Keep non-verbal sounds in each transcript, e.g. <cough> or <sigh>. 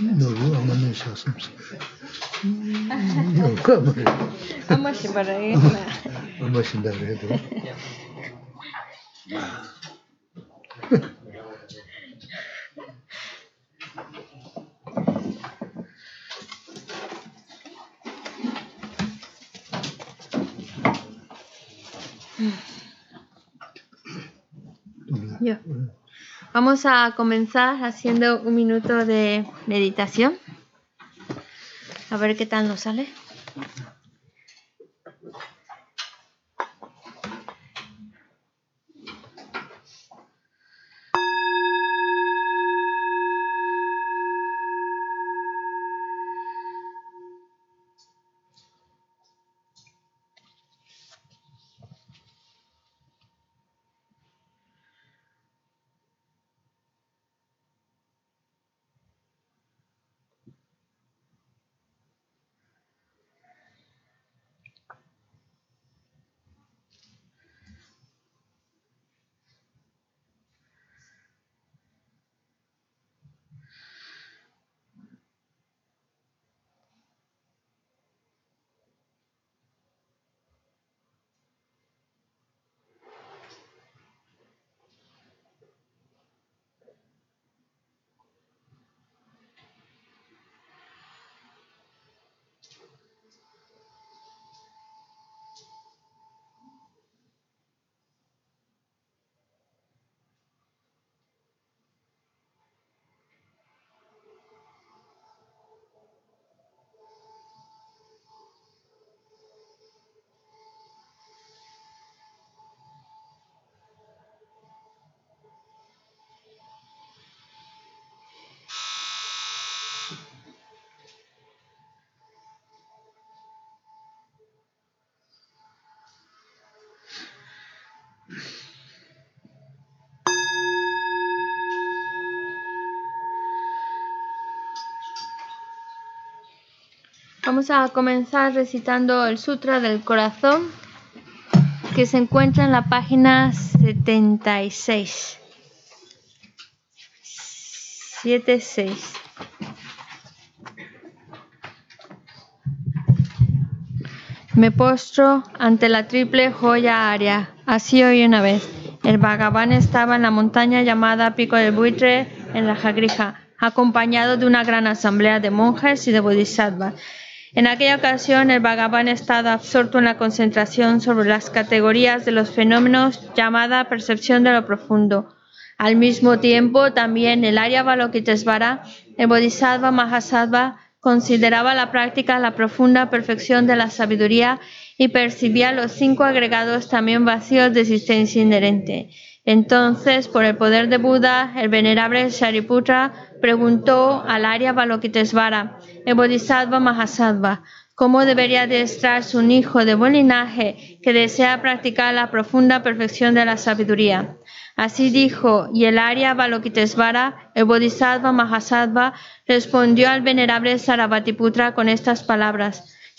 Ne olur ama ne şansımız. Yok ama. ama şimdi araya. ama şimdi araya. <laughs> Vamos a comenzar haciendo un minuto de meditación. A ver qué tal nos sale. Vamos a comenzar recitando el Sutra del Corazón que se encuentra en la página 76. 76. Me postro ante la triple joya aria. Así hoy una vez. El Bhagavan estaba en la montaña llamada Pico del Buitre en la Jagrija, acompañado de una gran asamblea de monjes y de bodhisattvas. En aquella ocasión, el Bhagavan estaba absorto en la concentración sobre las categorías de los fenómenos llamada percepción de lo profundo. Al mismo tiempo, también el Arya Balokitesvara, el Bodhisattva Mahasattva, consideraba la práctica la profunda perfección de la sabiduría y percibía los cinco agregados también vacíos de existencia inherente. Entonces, por el poder de Buda, el venerable Shariputra preguntó al Arya Balokitesvara, el Bodhisattva Mahasattva, cómo debería adiestrarse un hijo de buen linaje que desea practicar la profunda perfección de la sabiduría. Así dijo, y el Arya Balokitesvara, el Bodhisattva Mahasattva, respondió al venerable Sarabhatiputra con estas palabras.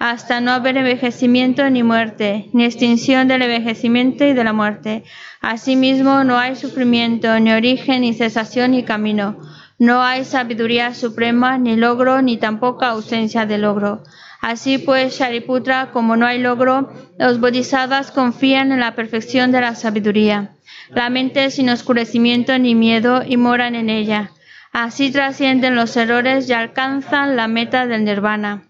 hasta no haber envejecimiento ni muerte, ni extinción del envejecimiento y de la muerte. Asimismo, no hay sufrimiento, ni origen, ni cesación, ni camino. No hay sabiduría suprema, ni logro, ni tampoco ausencia de logro. Así pues, Shariputra, como no hay logro, los bodhisattvas confían en la perfección de la sabiduría. La mente sin oscurecimiento ni miedo y moran en ella. Así trascienden los errores y alcanzan la meta del nirvana.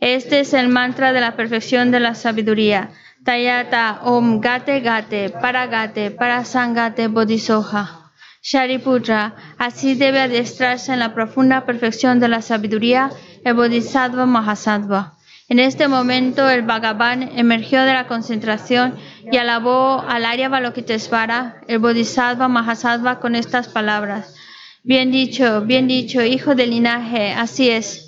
Este es el mantra de la perfección de la sabiduría. Tayata Om Gate Gate Paragate Parasangate Bodhisoha. Shariputra, así debe adestrarse en la profunda perfección de la sabiduría el Bodhisattva Mahasattva. En este momento el Bhagavan emergió de la concentración y alabó al Arya Balokitesvara, el Bodhisattva Mahasattva, con estas palabras. Bien dicho, bien dicho, hijo del linaje, así es.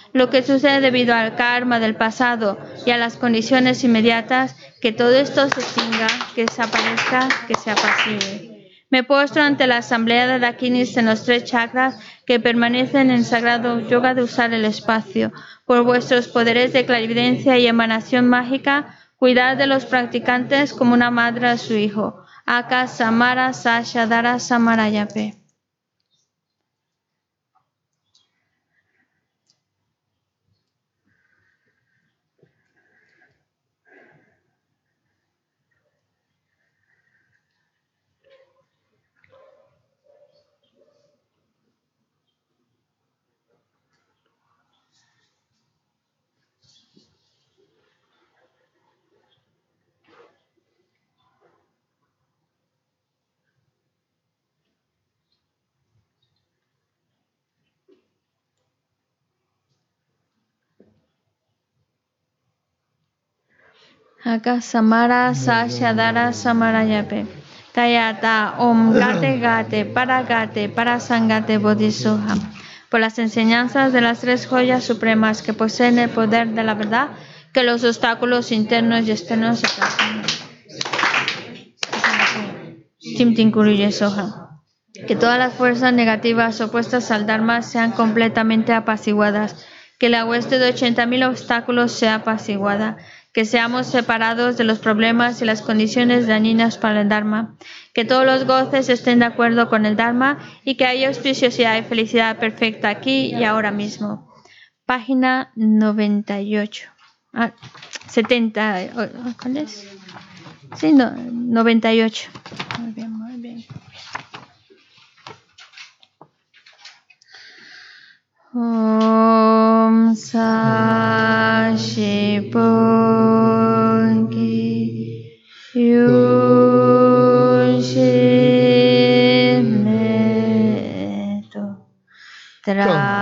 lo que sucede debido al karma del pasado y a las condiciones inmediatas, que todo esto se extinga, que desaparezca, que se apacigüe. Me postro ante la asamblea de Dakinis en los tres chakras que permanecen en sagrado yoga de usar el espacio. Por vuestros poderes de clarividencia y emanación mágica, cuidad de los practicantes como una madre a su hijo. Aka Samara Sashadara Samarayape. Aka Samara Sashadara Samarayape. Tayata Om Gate Gate Paragate Parasangate Bodhisoha. Por las enseñanzas de las tres joyas supremas que poseen el poder de la verdad, que los obstáculos internos y externos se transformen. Que todas las fuerzas negativas opuestas al Dharma sean completamente apaciguadas. Que la hueste de 80.000 obstáculos sea apaciguada que seamos separados de los problemas y las condiciones dañinas para el Dharma, que todos los goces estén de acuerdo con el Dharma y que haya auspiciosidad y felicidad perfecta aquí y ahora mismo. Página 98. Ah, 70. ¿Cuál es? Sí, no, 98. Muy bien. Om Sashi Bungi Yushi Meto Tra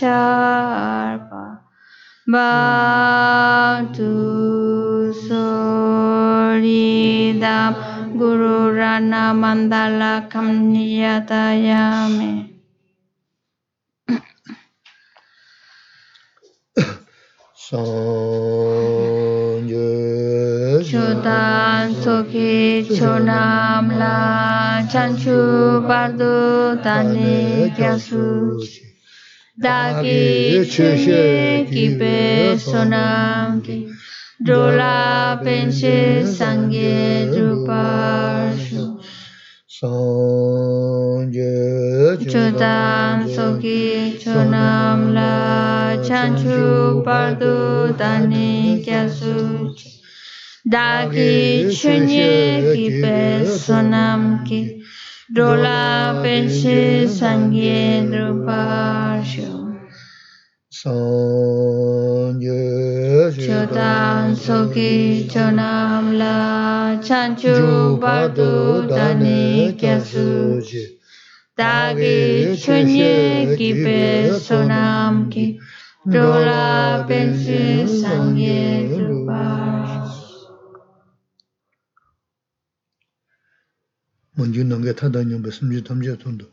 চার পা বাতু সরিদাম গুরু রানা মান্দালা খামনিয়াতায়ামে Chodan soki chonam la chanchu bardo tani kyasu. Dagi chenyeki pe sonamki, Jola penche sangye druparshu, Sangye chodam soki chonam la chanchu pardu dani kyasuchi, Dagi chenyeki pe sonamki, Jola penche sangye druparshu, Chodan soki chonam la chanchu bardu dani kyasu Dagi chunye kipe sonam ki Dola pensi sangye lupa Manju nange tanda nyambe samji tamje tundu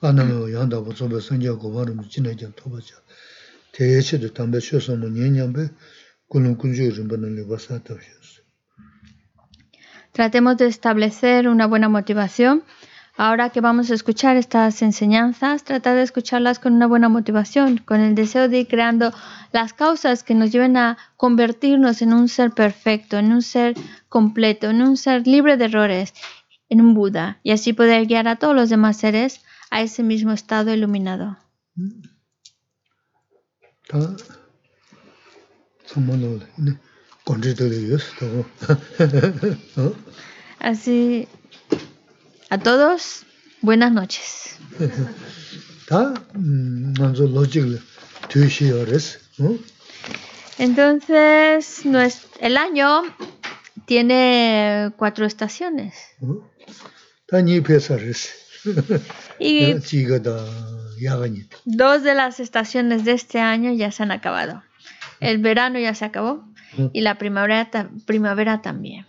Aname yanda bosobe sangya gobarum jinayjan toba chan 대체도 담배 쉬어서는 년년배 군은 군주 좀 레바사다 Tratemos de establecer una buena motivación. Ahora que vamos a escuchar estas enseñanzas, tratar de escucharlas con una buena motivación, con el deseo de ir creando las causas que nos lleven a convertirnos en un ser perfecto, en un ser completo, en un ser libre de errores, en un Buda, y así poder guiar a todos los demás seres a ese mismo estado iluminado. 다 정말로 네 건지들이었어. 어? Así, a todos, buenas noches. <laughs> 다 음, 먼저 로직을 뒤시어res. 어? Entonces, nues- el año tiene cuatro estaciones. <laughs> y dos de las estaciones de este año ya se han acabado. El verano ya se acabó y la primavera, primavera también.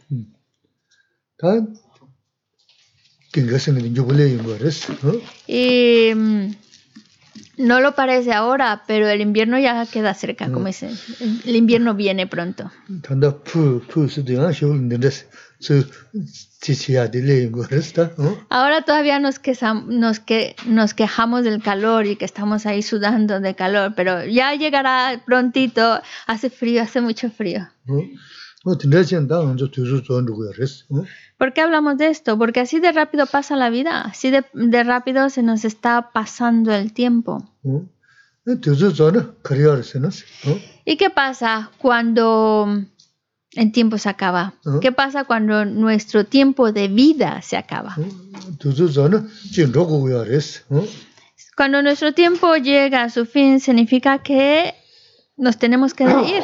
No lo parece ahora, pero el invierno ya queda cerca, como dicen. El invierno viene pronto. Ahora todavía nos, quejamos, del calor y que estamos ahí sudando de calor, pero ya llegará prontito. Hace frío, hace mucho frío. ¿Por qué hablamos de esto? Porque así de rápido pasa la vida, así de, de rápido se nos está pasando el tiempo. ¿Y qué pasa cuando el tiempo se acaba? ¿Qué pasa cuando nuestro tiempo de vida se acaba? Cuando nuestro tiempo llega a su fin, significa que nos tenemos que <clears throat> ir.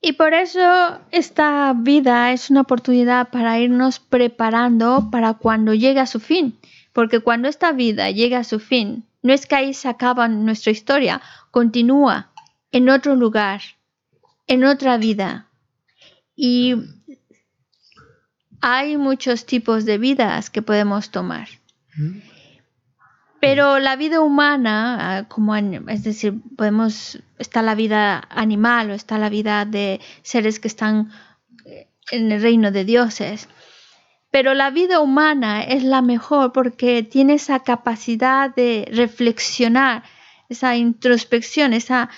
Y por eso esta vida es una oportunidad para irnos preparando para cuando llegue a su fin. Porque cuando esta vida llega a su fin, no es que ahí se acaba nuestra historia, continúa en otro lugar, en otra vida. Y hay muchos tipos de vidas que podemos tomar. Pero la vida humana, ah, como es decir, podemos está la vida animal o está la vida de seres que están eh, en el reino de dioses. Pero la vida humana es la mejor porque tiene esa capacidad de reflexionar, esa introspección, esa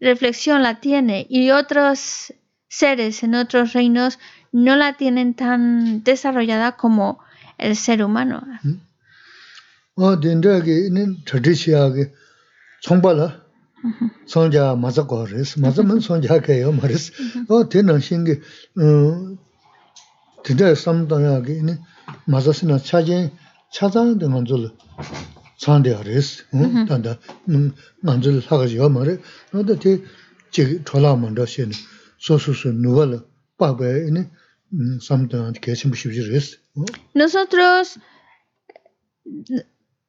reflexión la tiene y otros seres en otros reinos no la tienen tan desarrollada como el ser humano. 어 덴데게 tradi시하게 총발라 손자 맞아 거레스 맞으면 손자게요 말스 어 되는 신게 어 덴데 삼다야게 네 맞았으나 차진 차장데 만줄 산데아레스 어 단다 만줄 하가지요 말에 너도 제 졸라만도 신 소소소 누발라 빠베 네 Nosotros,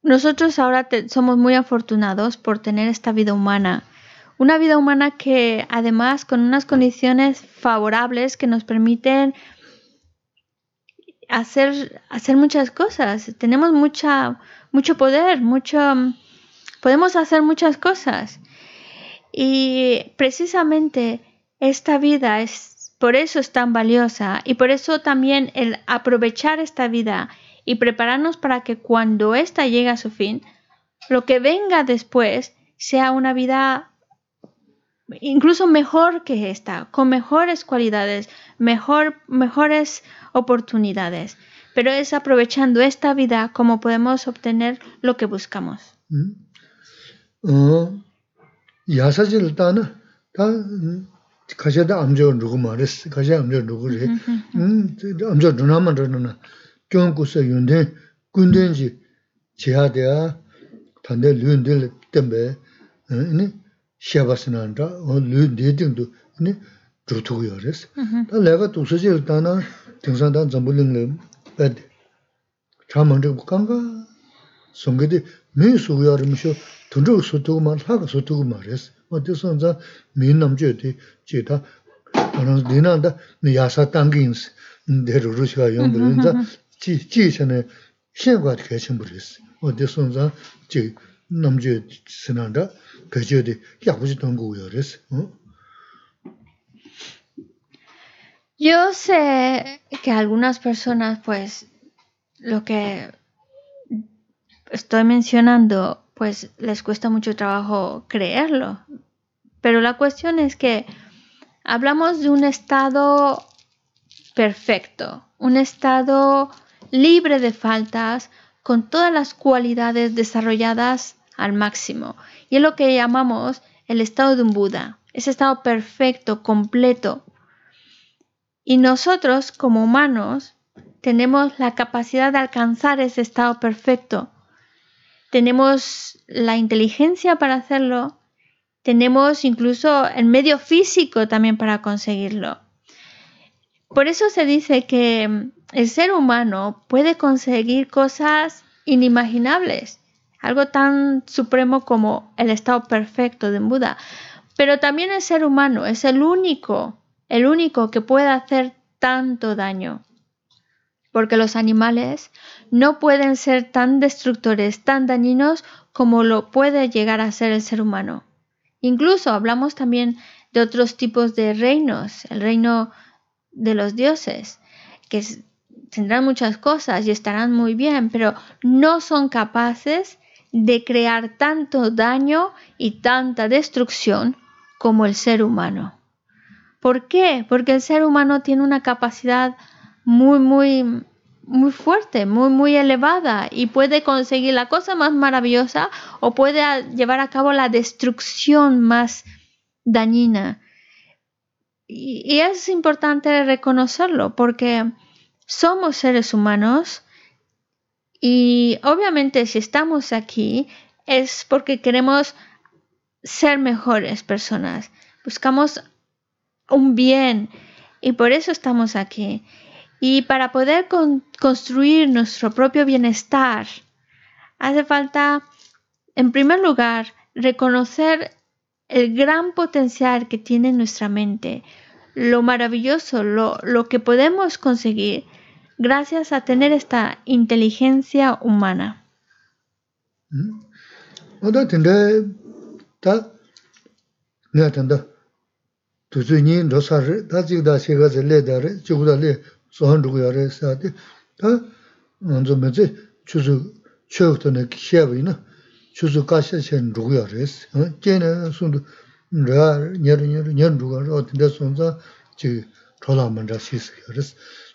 nosotros ahora somos muy afortunados por tener esta vida humana. Una vida humana que además con unas condiciones favorables que nos permiten hacer, hacer muchas cosas. Tenemos mucha, mucho poder, mucho, podemos hacer muchas cosas. Y precisamente esta vida es por eso es tan valiosa y por eso también el aprovechar esta vida y prepararnos para que cuando ésta llegue a su fin, lo que venga después sea una vida incluso mejor que esta, con mejores cualidades, mejor, mejores oportunidades. Pero es aprovechando esta vida como podemos obtener lo que buscamos. Mm. Oh, qiong gu se yun ten gun ten chi chi ha de ya tanda lun ten le tenpe ini sheba sinan ta lun de ting tu ini dhru tu yo res ta lega tu se chil ta na ting san tan zambu ling le pe de cha mang chik kang ka song ge de mi su yo rim sho tun chuk su tu ma la ka su tu ma res ma de son za mi nam che de che ta Dīnānda yāsā tāngi insi, dhēru rūshikā yōmbu rīnza, 가 송게디 미 수요르미쇼 돈도 소토고 말 하고 소토고 말했어 어디선자 민남제디 제다 그런 디나다 야사 땅긴스 데르루시가 용들인자 지 지선에 신과 개심 부르스 어디선자 지 남제 스난다 그저디 야부지 동고요레스 어 Yo sé que algunas personas, pues, lo que estoy mencionando, pues les cuesta mucho trabajo creerlo. Pero la cuestión es que hablamos de un estado perfecto, un estado libre de faltas, con todas las cualidades desarrolladas al máximo. Y es lo que llamamos el estado de un Buda, ese estado perfecto, completo. Y nosotros, como humanos, tenemos la capacidad de alcanzar ese estado perfecto tenemos la inteligencia para hacerlo, tenemos incluso el medio físico también para conseguirlo. Por eso se dice que el ser humano puede conseguir cosas inimaginables, algo tan supremo como el estado perfecto de Buda. Pero también el ser humano es el único, el único que puede hacer tanto daño porque los animales no pueden ser tan destructores, tan dañinos como lo puede llegar a ser el ser humano. Incluso hablamos también de otros tipos de reinos, el reino de los dioses, que tendrán muchas cosas y estarán muy bien, pero no son capaces de crear tanto daño y tanta destrucción como el ser humano. ¿Por qué? Porque el ser humano tiene una capacidad muy, muy, muy fuerte, muy, muy elevada y puede conseguir la cosa más maravillosa o puede llevar a cabo la destrucción más dañina. Y, es importante reconocerlo porque somos seres humanos y obviamente si estamos aquí es porque queremos ser mejores personas. Buscamos un bien y por eso estamos aquí. Y para poder construir nuestro propio bienestar, hace falta, en primer lugar, reconocer el gran potencial que tiene nuestra mente, lo maravilloso, lo, lo que podemos conseguir gracias a tener esta inteligencia humana.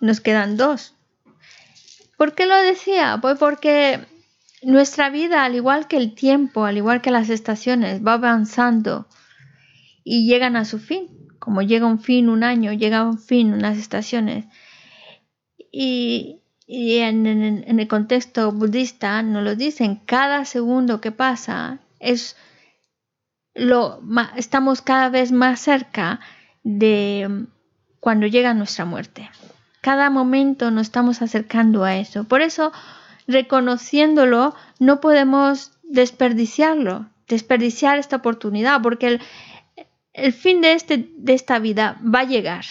nos quedan dos. ¿Por qué lo decía? Pues porque nuestra vida, al igual que el tiempo, al igual que las estaciones, va avanzando y llegan a su fin. Como llega un fin un año, llega un fin unas estaciones. Y, en, el contexto budista nos lo dicen, cada segundo que pasa es lo estamos cada vez más cerca de cuando llega nuestra muerte. Cada momento nos estamos acercando a eso. Por eso, reconociéndolo, no podemos desperdiciarlo, desperdiciar esta oportunidad, porque el, fin de, este, de esta vida va a llegar.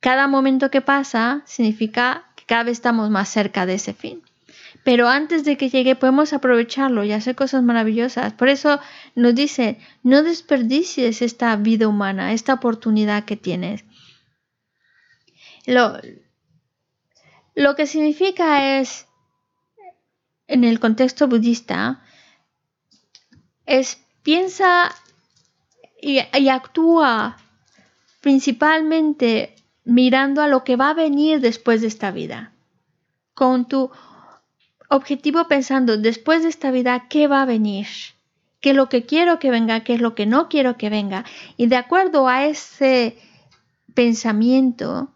Cada momento que pasa significa que cada vez estamos más cerca de ese fin. Pero antes de que llegue podemos aprovecharlo y hacer cosas maravillosas. Por eso nos dice, no desperdicies esta vida humana, esta oportunidad que tienes. Lo, lo que significa es, en el contexto budista, es piensa y, actúa principalmente mirando a lo que va a venir después de esta vida. Con tu objetivo pensando, después de esta vida, ¿qué va a venir? ¿Qué es lo que quiero que venga? ¿Qué es lo que no quiero que venga? Y de acuerdo a ese pensamiento,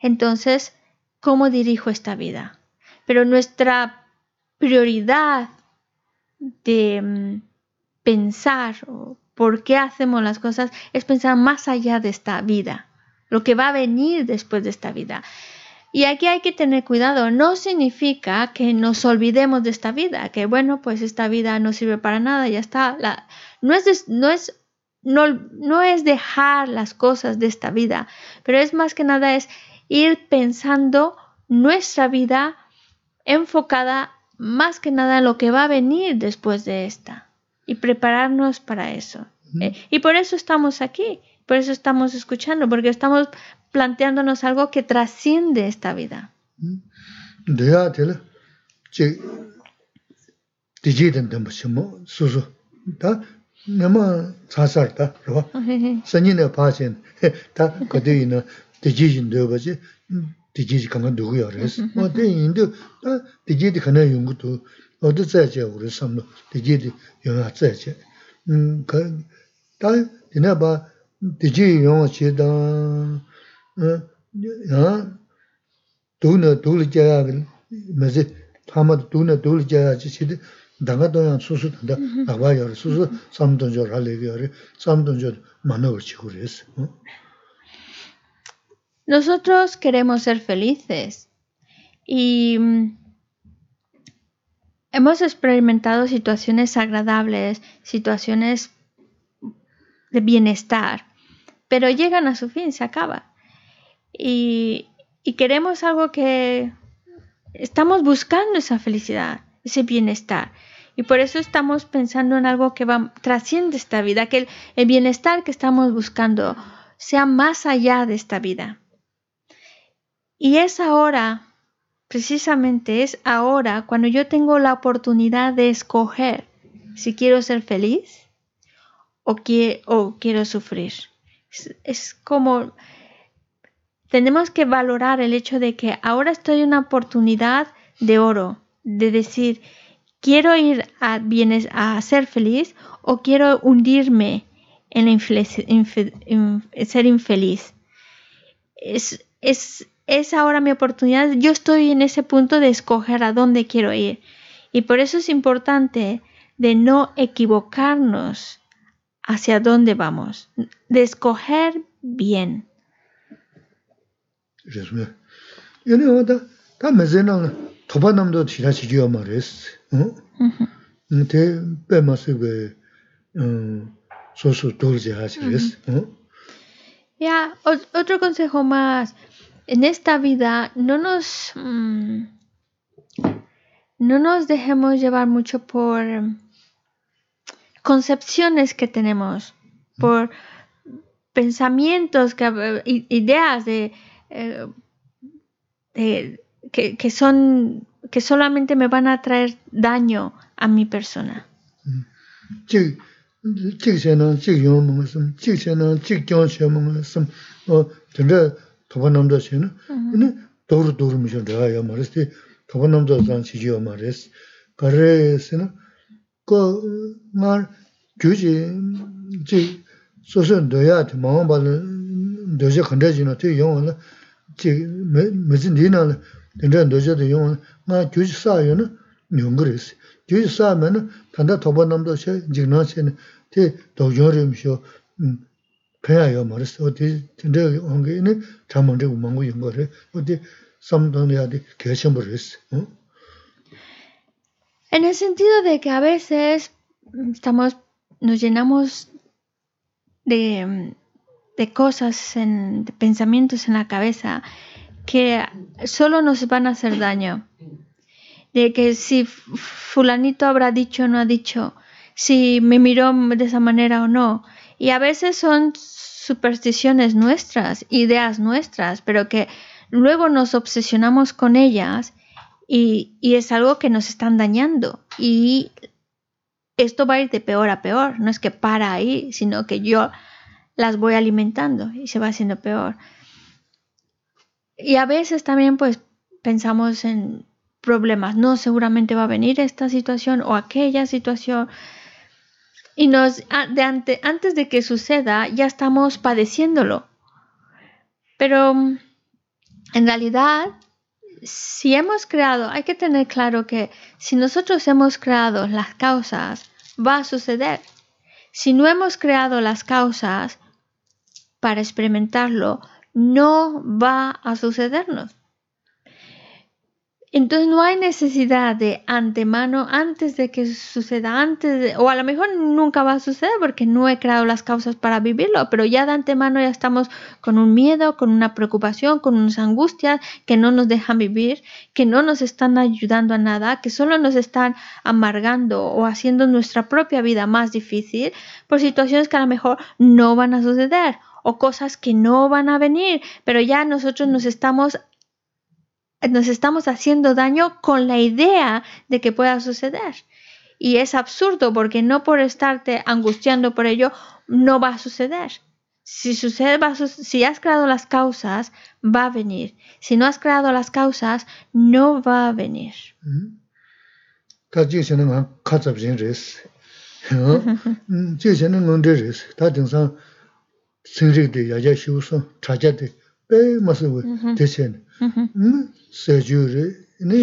entonces, ¿cómo dirijo esta vida? Pero nuestra prioridad de mm, pensar por qué hacemos las cosas es pensar más allá de esta vida, lo que va a venir después de esta vida. Y aquí hay que tener cuidado, no significa que nos olvidemos de esta vida, que bueno, pues esta vida no sirve para nada, ya está. no, es, no, es, no, no es dejar las cosas de esta vida, pero es más que nada es ir pensando nuestra vida enfocada más que nada en lo que va a venir después de esta y prepararnos para eso. Eh, y por eso estamos aquí, por eso estamos escuchando, porque estamos planteándonos algo que trasciende esta vida. <laughs> 대지진 되어버지? 대지지 강한 누구야 그래서? 뭐 대인도 다 대지디 가나 연구도 어디 자제 우리 삼로 대지디 영화 자제 음그다 되나 봐 대지 영화 제다 어야 돈을 돈을 제가 맞지 아마 돈을 돈을 제가 지시 당가 도양 수수 된다. 나와요. 수수 삼돈 줄 할래 그래. 삼돈 줄 만나고 그랬어. 어? Nosotros queremos ser felices y hemos experimentado situaciones agradables, situaciones de bienestar, pero llegan a su fin, se acaba. Y, y queremos algo que estamos buscando esa felicidad, ese bienestar. Y por eso estamos pensando en algo que va, trasciende esta vida, que el, bienestar que estamos buscando sea más allá de esta vida. Y es ahora, precisamente es ahora cuando yo tengo la oportunidad de escoger si quiero ser feliz o, o quiero sufrir. es, como tenemos que valorar el hecho de que ahora estoy en una oportunidad de oro, de decir, quiero ir a, bienes, a ser feliz o quiero hundirme en ser infeliz. Es, es, es ahora mi oportunidad. Yo estoy en ese punto de escoger a dónde quiero ir. Y por eso es importante de no equivocarnos hacia dónde vamos, de escoger bien. Ya, otro consejo más. En esta vida no nos mm, no nos dejemos llevar mucho por concepciones que tenemos, por pensamientos, que, ideas de, eh, que, que, son que solamente me van a traer daño a mi persona. 도바 남자시는 근데 도르 도르 미션 내가 야 말했지 도바 남자상 지지요 말했어 그래서는 그말 규지 지 소선 돼야 돼 마음 받는 되지 건데지는 되 영어는 지 무슨 리는 된전 되지도 영어 나 규지 사요는 용거리스 규지 사면은 단다 도바 남자시 지나시는 되 도저림쇼 음 En el sentido de que a veces estamos, nos llenamos de, cosas, de pensamientos en la cabeza que solo nos van a hacer daño. De que si fulanito habrá dicho o no ha dicho, si me miró de esa manera o no. Y a veces son supersticiones nuestras, ideas nuestras, pero que luego nos obsesionamos con ellas y, es algo que nos están dañando. Y esto va a ir de peor a peor. No es que para ahí, sino que yo las voy alimentando y se va haciendo peor. Y a veces también pues pensamos en problemas. No, seguramente va a venir esta situación o aquella situación. Y nos, de antes de que suceda, ya estamos padeciéndolo. Pero en realidad si hemos creado, hay que tener claro que si nosotros hemos creado las causas, va a suceder. Si no hemos creado las causas para experimentarlo, no va a sucedernos. Entonces no hay necesidad de antemano, antes de que suceda, antes de, o a lo mejor nunca va a suceder porque no he creado las causas para vivirlo, pero ya de antemano ya estamos con un miedo, con una preocupación, con unas angustias que no nos dejan vivir, que no nos están ayudando a nada, que solo nos están amargando o haciendo nuestra propia vida más difícil por situaciones que a lo mejor no van a suceder o cosas que no van a venir, pero ya nosotros nos estamos nos estamos haciendo daño con la idea de que pueda suceder. Y es absurdo porque no por estarte angustiando por ello no va a suceder. Si sucede, si has creado las causas, va a venir. Si no has creado las causas, no va a venir. <laughs> sēchū rī, nī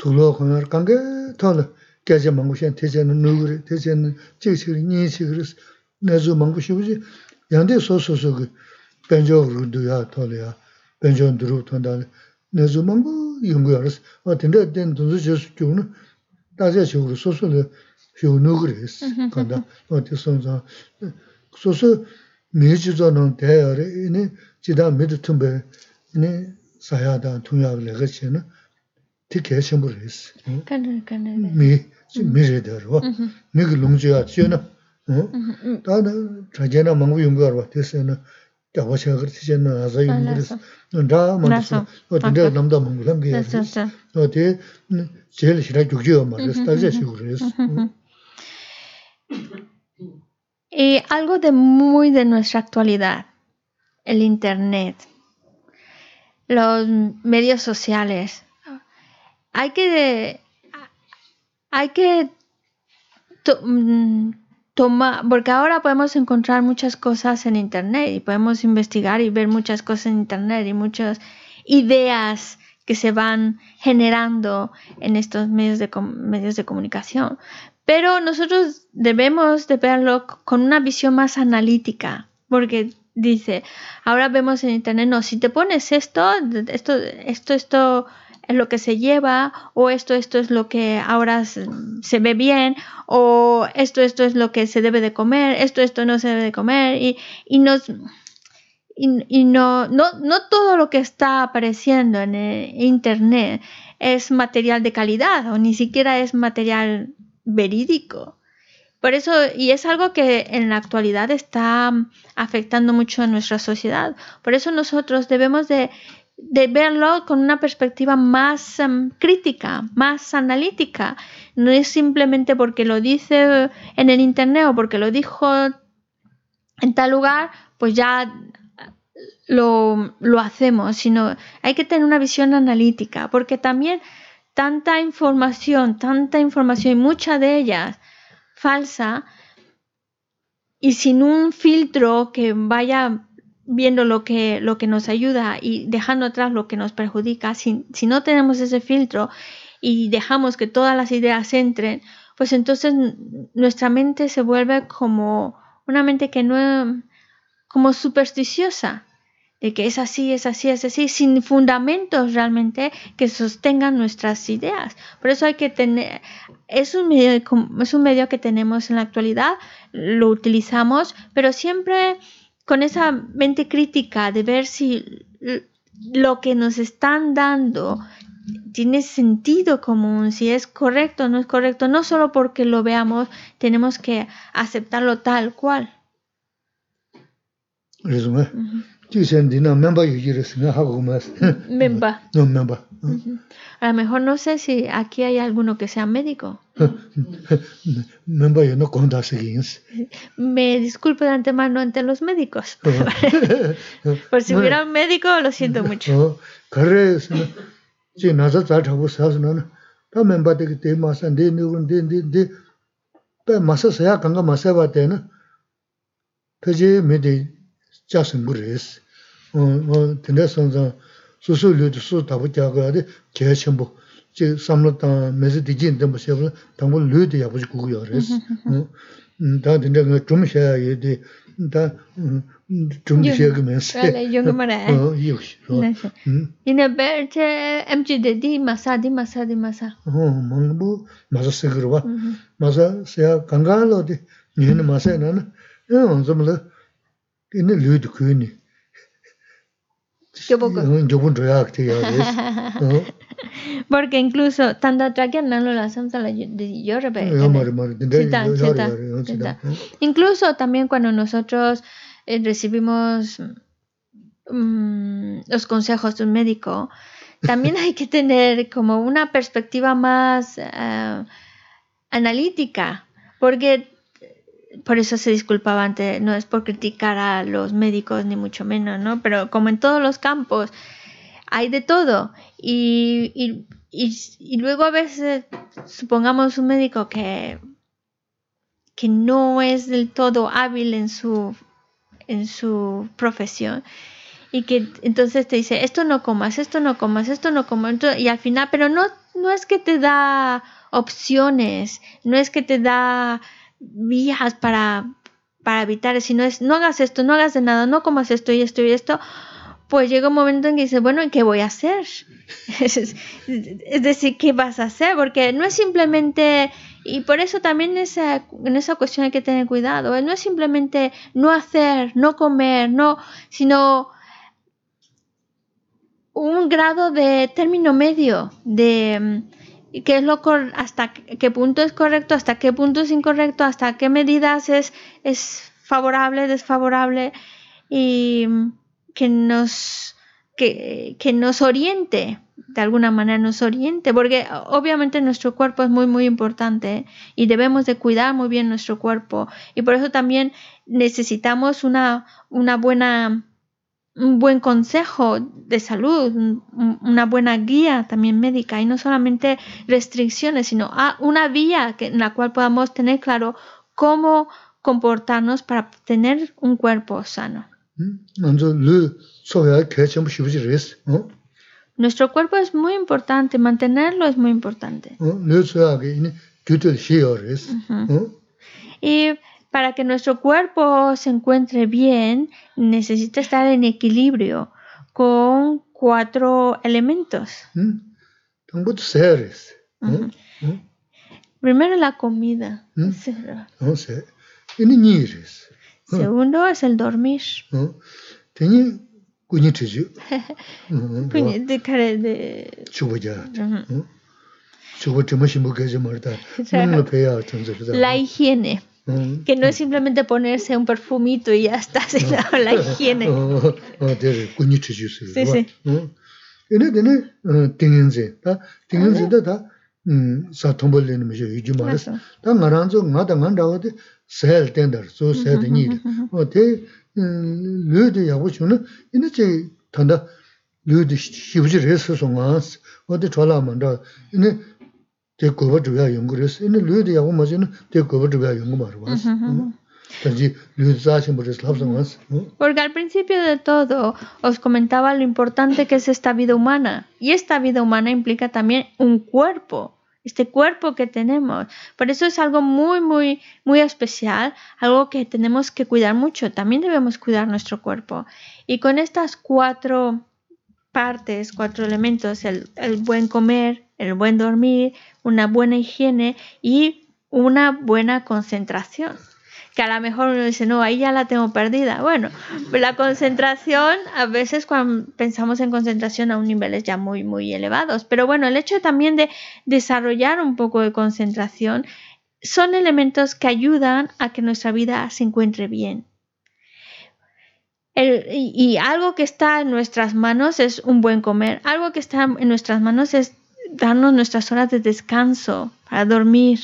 tūlō khuñār kāngā tāla kēchā māngu shiān tēchā nā nūgu rī, tēchā nā chīk chīk rī, nī chīk rī, nā zū māngu shivu chī, yāndē sō sō sō kī bēnchō rū du yā tāla yā, bēnchō dhū rū tāndā rī, nā zū māngu yungu yā rī, wā tīndā tēn tūnzu chē sū kyu nū, tā chā shivu rī, sō sō rī, shivu nūgu rī, kāndā, wā tī sō sō, sō sō mī chī zō nō tē yā rī, nī 네 지다 메드 tumbe 이네 사야다 통약을 거치는 되게 심부르스 Kana, kana. 미 미래대로 미그 롱지야 지나 어 다나 자제나 망부 용거로 봐 됐으나 자와셔 그렇지잖아 아자 용거스 다 맞어 어디데 남다 망부랑 게 Eso, eso. 어디 제일 싫어 죽지요 말이야 다제 시구르스 Y algo de muy de nuestra actualidad, el Internet, los medios sociales. Hay que, hay que mm, tomar, porque ahora podemos encontrar muchas cosas en Internet y podemos investigar y ver muchas cosas en Internet y muchas ideas que se van generando en estos medios de, medios de comunicación. Pero nosotros debemos de verlo con una visión más analítica, porque dice, ahora vemos en internet, no, si te pones esto, esto, esto, esto es lo que se lleva, o esto, esto es lo que ahora se, ve bien, o esto, esto es lo que se debe de comer, esto, esto no se debe de comer, y, y y, y no, no, no todo lo que está apareciendo en el internet es material de calidad o ni siquiera es material verídico. Por eso, y es algo que en la actualidad está mm, afectando mucho a nuestra sociedad. Por eso nosotros debemos de, verlo con una perspectiva más em, crítica, más analítica. No es simplemente porque lo dice en el internet o porque lo dijo en tal lugar, pues ya lo, lo hacemos, sino hay que tener una visión analítica, porque también tanta información, tanta información y mucha de ellas falsa y sin un filtro que vaya viendo lo que, lo que nos ayuda y dejando atrás lo que nos perjudica, si, si no tenemos ese filtro y dejamos que todas las ideas entren, pues entonces nuestra mente se vuelve como una mente que no, como supersticiosa, de que es así, es así, es así, sin fundamentos realmente que sostengan nuestras ideas. Por eso hay que tener, es un medio, es un medio que tenemos en la actualidad, lo utilizamos, pero siempre con esa mente crítica de ver si lo que nos están dando tiene sentido común, si es correcto o no es correcto, no solo porque lo veamos, tenemos que aceptarlo tal cual. Memba hago más. Memba. No, memba. <laughs> <laughs> A lo mejor no sé si aquí hay alguno que sea médico. <laughs> Memba yo no Me disculpo de antemano ante los médicos. Por si hubiera un médico, lo siento mucho. memba chāsi mūrēs. Tēnē sānsā sūsū lūdhū sū tabu kyāgā rī kēyā chēmbō, chī samlā tāng mēsī dījīn tēmbā shēbā tāngbō lūdhū yābu chī gugu yā rēs. Tā tēnē ngā chūm shēyā yé dī, tā chūm shēyā kī mēsī. Rā yōngi mā rā. Yōg shī. Yīnā bēr chē emchī dē dī māsā dī māsā dī māsā. Māng bū māsā sīgirwa, māsā sēyā kāngā lō dī, yīnā māsā yā nā, yā ene lyo di kuyo ni. Yobun roya. Porque incluso tanda trakian nalo la samta la yo rebe. Incluso también cuando nosotros eh, recibimos mm, los consejos de un médico, <laughs> también hay que tener como una perspectiva más uh, analítica, porque por eso se disculpaba antes, no es por criticar a los médicos ni mucho menos, ¿no? Pero como en todos los campos hay de todo y, y, y, luego a veces supongamos un médico que que no es del todo hábil en su en su profesión y que entonces te dice esto no comas esto no comas esto no comas y al final pero no no es que te da opciones no es que te da vías para para evitar sino es no hagas esto no hagas de nada no comas esto y esto y esto pues llega un momento en que dices, bueno, ¿y qué voy a hacer? <laughs> es, decir, ¿qué vas a hacer? Porque no es simplemente, y por eso también esa, en esa cuestión hay que tener cuidado, no es simplemente no hacer, no comer, no, sino un grado de término medio, de qué es lo hasta qué punto es correcto, hasta qué punto es incorrecto, hasta qué medidas es, es favorable, desfavorable, y que nos, que, que nos oriente, de alguna manera nos oriente, porque obviamente nuestro cuerpo es muy, muy importante y debemos de cuidar muy bien nuestro cuerpo. Y por eso también necesitamos una, una buena, un buen consejo de salud, una buena guía también médica y no solamente restricciones, sino una vía en la cual podamos tener claro cómo comportarnos para tener un cuerpo sano. Nuestro cuerpo es muy importante, mantenerlo es muy importante. Y para que nuestro cuerpo se encuentre bien, necesita estar en equilibrio con cuatro elementos. Primero la comida. Segundo es el dormir. <laughs> De de... <laughs> La higiene. Que no es simplemente ponerse un perfumito y ya está, <laughs> sino la higiene. <laughs> Ah. Sí, sí. Ene dene tingenze. Tingenze da da sa tombo lene me yo yuju maris. Da nga ranzo nga da nga de sahel tendar, so sahel de nyi. Te lū de yāgu chūna, ina che tanda lū de shibuji resi sōngās, wā de chōlā manda, te goba dhubhā yungu resi, ina lū de yāgu ma chūna, te goba dhubhā yungu ma rūwās. Tanji lū de zāshimbo resi lāp sōngās. Porque al principio de todo os comentaba lo importante que es esta vida humana, y esta vida humana implica también un cuerpo, este cuerpo que tenemos. Por eso es algo muy, muy, muy especial, algo que tenemos que cuidar mucho. También debemos cuidar nuestro cuerpo. Y con estas cuatro partes, cuatro elementos, el, el buen comer, el buen dormir, una buena higiene y una buena concentración que a lo mejor uno dice, no, ahí ya la tengo perdida. Bueno, la concentración, a veces cuando pensamos en concentración a un niveles ya muy, muy elevados, pero bueno, el hecho también de desarrollar un poco de concentración son elementos que ayudan a que nuestra vida se encuentre bien. Y, algo que está en nuestras manos es un buen comer, algo que está en nuestras manos es darnos nuestras horas de descanso para dormir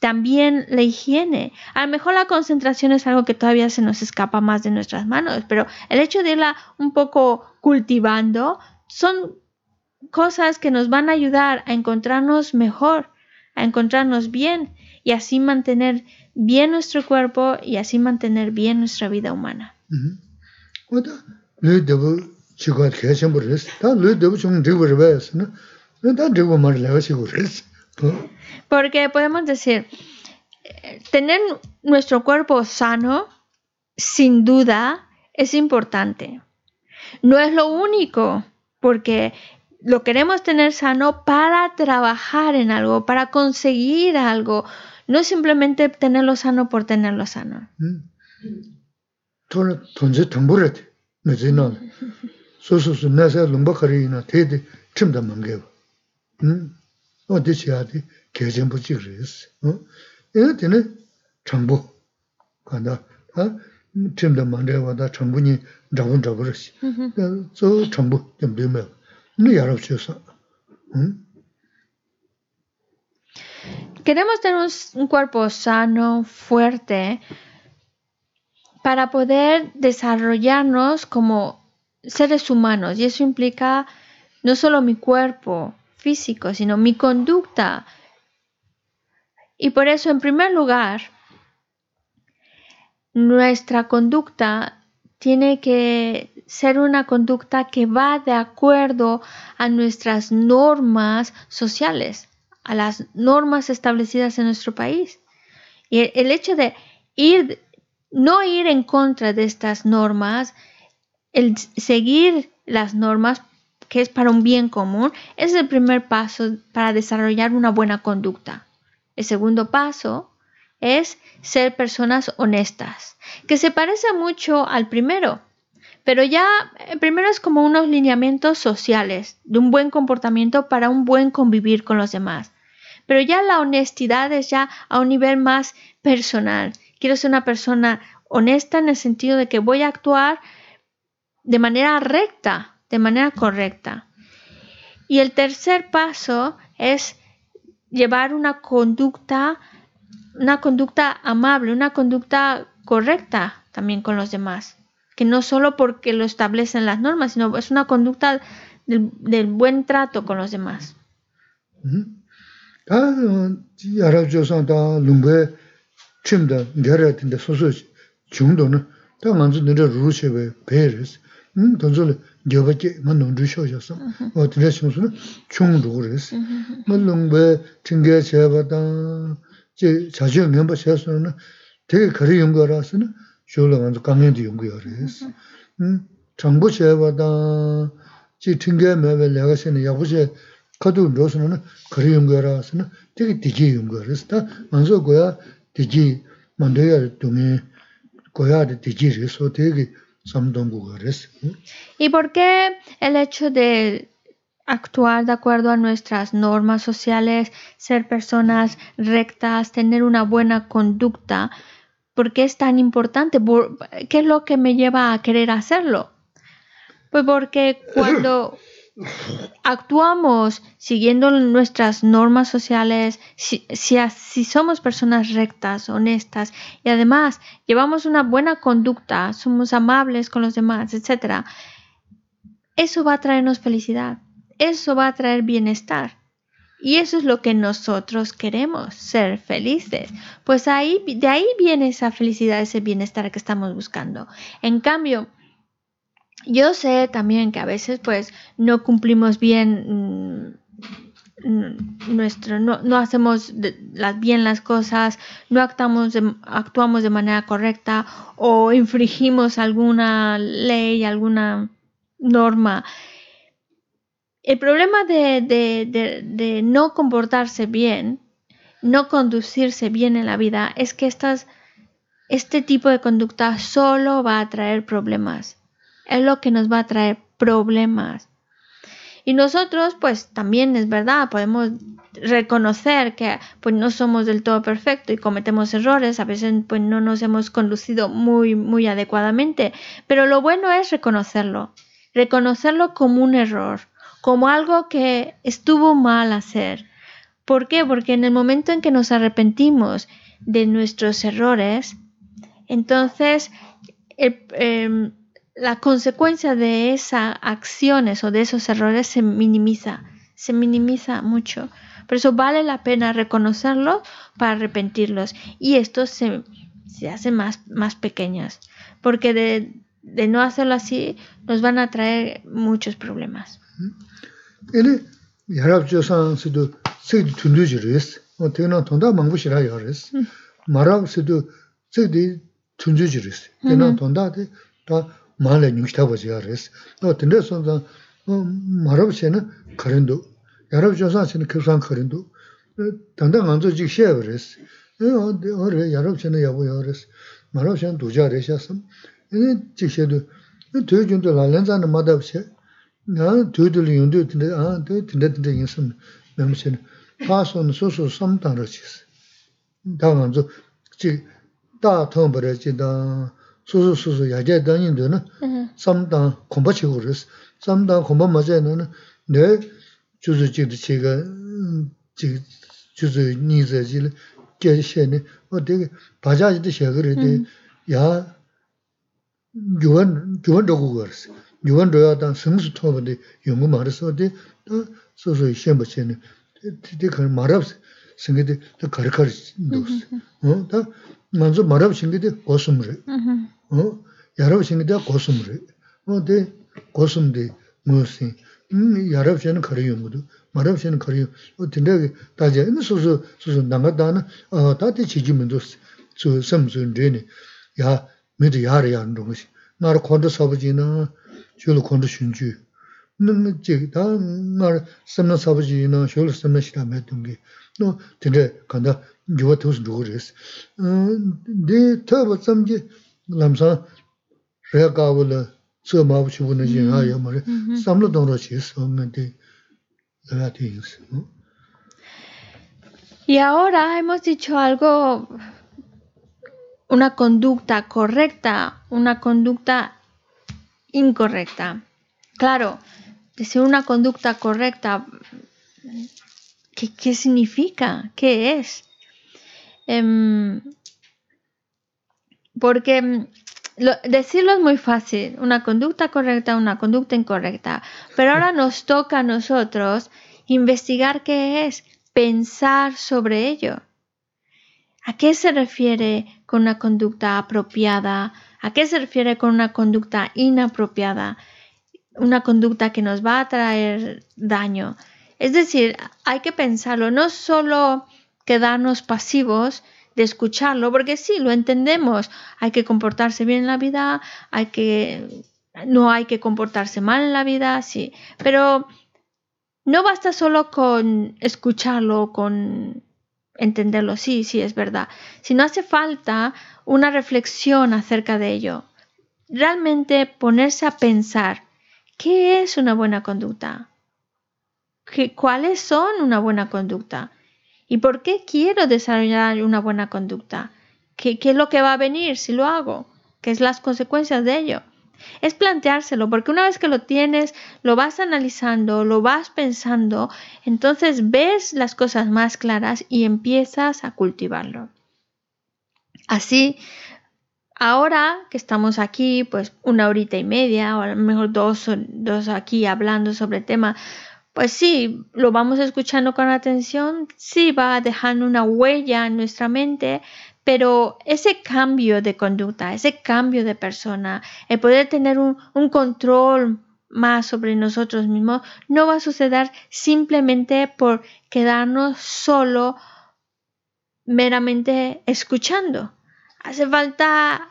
también la higiene. A lo mejor la concentración es algo que todavía se nos escapa más de nuestras manos, pero el hecho de irla un poco cultivando son cosas que nos van a ayudar a encontrarnos mejor, a encontrarnos bien y así mantener bien nuestro cuerpo y así mantener bien nuestra vida humana. Porque podemos decir, tener nuestro cuerpo sano, sin duda, es importante. No es lo único, porque lo queremos tener sano para trabajar en algo, para conseguir algo. No simplemente tenerlo sano por tenerlo sano. 어디시아디 계전부 지르스 어 얘네들은 정보 간다 아 팀도 만들어다 정부니 잡은 잡으시 저 정보 좀 되면 네 알아주셔서 응 Queremos tener un cuerpo sano, fuerte, para poder desarrollarnos como seres humanos. Y eso implica no solo mi cuerpo, físico, sino mi conducta. Y por eso, en primer lugar, nuestra conducta tiene que ser una conducta que va de acuerdo a nuestras normas sociales, a las normas establecidas en nuestro país. Y el hecho de ir, no ir en contra de estas normas, el seguir las normas que es para un bien común, es el primer paso para desarrollar una buena conducta. El segundo paso es ser personas honestas, que se parece mucho al primero, pero ya el primero es como unos lineamientos sociales de un buen comportamiento para un buen convivir con los demás. Pero ya la honestidad es ya a un nivel más personal. Quiero ser una persona honesta en el sentido de que voy a actuar de manera recta, de manera correcta. Y el tercer paso es llevar una conducta, una conducta amable, una conducta correcta también con los demás. Que no solo porque lo establecen las normas, sino es una conducta del, buen trato con los demás. 음 돈줄 저밖에 만 논주 쇼셨어 어 드레 신수는 총으로 그랬어 물론 왜 튕겨 제바다 제 자주 멤버 셔서는 되게 거리 연구라서는 쇼를 먼저 강연도 연구하랬어 음 정보 제바다 지 튕겨 매vel 내가 신의 야부제 가도 로서는 거리 연구라서는 되게 되게 연구했어 먼저 고야 되게 만들어야 되네 고야 되게 그래서 되게 ¿Y por qué el hecho de actuar de acuerdo a nuestras normas sociales, ser personas rectas, tener una buena conducta, por qué es tan importante? ¿Qué es lo que me lleva a querer hacerlo? Pues porque cuando <laughs> actuamos siguiendo nuestras normas sociales, si, somos personas rectas, honestas y además llevamos una buena conducta, somos amables con los demás, etc., eso va a traernos felicidad, eso va a traer bienestar. Y eso es lo que nosotros queremos, ser felices. Pues de ahí viene esa felicidad, ese bienestar que estamos buscando. En cambio, yo sé también que a veces pues no cumplimos bien mm, nuestro, no, hacemos las, bien las cosas, no actuamos de, manera correcta o infringimos alguna ley, alguna norma. El problema de, de, no comportarse bien, no conducirse bien en la vida, es que estas, este tipo de conducta solo va a traer problemas es lo que nos va a traer problemas. Y nosotros, pues también es verdad, podemos reconocer que pues no somos del todo perfectos y cometemos errores, a veces pues no nos hemos conducido muy muy adecuadamente, pero lo bueno es reconocerlo, reconocerlo como un error, como algo que estuvo mal hacer. ¿Por qué? Porque en el momento en que nos arrepentimos de nuestros errores, entonces em, la consecuencia de esas acciones o de esos errores se minimiza, se minimiza mucho. Por eso vale la pena reconocerlos para arrepentirlos. Y estos se, se hacen más, más pequeños, porque de, de, no hacerlo así nos van a traer muchos problemas. 마레 뉴스타버지아레스 또 텐데선다 마라브체는 카렌도 여러 조사체는 그상 카렌도 당당 안저 지 셰버레스 어 어레 여러 체는 야보여레스 마라브체는 도자레샤스 이 지셰도 되준도 라렌자는 마다브체 나 되들 용도 텐데 아 텐데 텐데 인선 memsen 파손 소소 섬당르치스 당한저 지 다통버레지다 수수 수수 야제 다니는데는 삼당 공부치고 그랬어. 삼당 공부 맞아야는 내 주주지도 제가 지 주주 니즈지 계시네. 어 되게 바자지도 셔그래데 야 유원 유원도 그랬어. 유원도야 단 승수 토버데 연구 말해서 돼. 소소 시험버체네. 되게 그 말없어. 생기데 더 가르카르 놓스. 어? 다 먼저 말없 생기데 고스므래. 어 여러 신기다 고스물이 어데 고스물이 무슨 음 여러 신은 거리요 모두 말없 신은 거리요 어 근데 다제 소소 소소 나가다는 어 다티 지지면도 저 섬순되네 야 미리 야래 안 동시 나를 콘도 서버지나 shūla kōntu shūnchū. Nā ngā jīg, Y ahora hemos dicho algo, una conducta correcta, una conducta incorrecta. Claro, decir una conducta correcta, ¿qué, significa? ¿Qué es? Em, porque decirlo es muy fácil, una conducta correcta, una conducta incorrecta, pero ahora nos toca a nosotros investigar qué es, pensar sobre ello. ¿A qué se refiere con una conducta apropiada? ¿A qué se refiere con una conducta inapropiada? Una conducta que nos va a traer daño. Es decir, hay que pensarlo, no solo quedarnos pasivos de escucharlo, porque sí, lo entendemos, hay que comportarse bien en la vida, hay que no hay que comportarse mal en la vida, sí, pero no basta solo con escucharlo, con entenderlo, sí, sí, es verdad, sino hace falta una reflexión acerca de ello. Realmente ponerse a pensar, ¿qué es una buena conducta? ¿Qué, ¿Cuáles son una buena conducta? ¿Y por qué quiero desarrollar una buena conducta? ¿Qué, ¿Qué, es lo que va a venir si lo hago? ¿Qué es las consecuencias de ello? Es planteárselo, porque una vez que lo tienes, lo vas analizando, lo vas pensando, entonces ves las cosas más claras y empiezas a cultivarlo. Así, ahora que estamos aquí, pues una horita y media, o a lo mejor dos, dos aquí hablando sobre el tema, pues sí, lo vamos escuchando con atención, sí va dejando una huella en nuestra mente, pero ese cambio de conducta, ese cambio de persona, el poder tener un, control más sobre nosotros mismos, no va a suceder simplemente por quedarnos solo meramente escuchando. Hace falta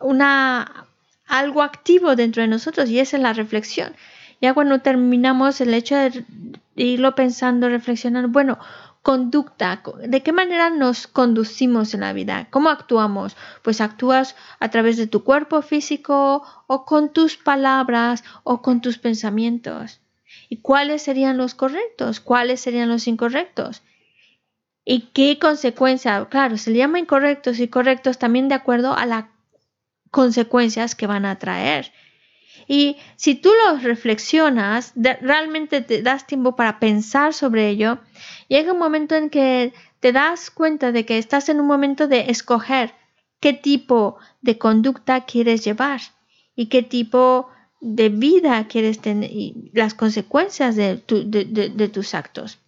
una, algo activo dentro de nosotros y esa es la reflexión. Ya cuando terminamos el hecho de irlo pensando, reflexionando, bueno, conducta, de qué manera nos conducimos en la vida, cómo actuamos. Pues actúas a través de tu cuerpo físico o con tus palabras o con tus pensamientos. ¿Y cuáles serían los correctos? ¿Cuáles serían los incorrectos? ¿Y qué consecuencia? Claro, se le llama incorrectos y correctos también de acuerdo a las consecuencias que van a traer. Y si tú los reflexionas, realmente te das tiempo para pensar sobre ello, llega un momento en que te das cuenta de que estás en un momento de escoger qué tipo de conducta quieres llevar y qué tipo de vida quieres tener y las consecuencias de, de tus actos.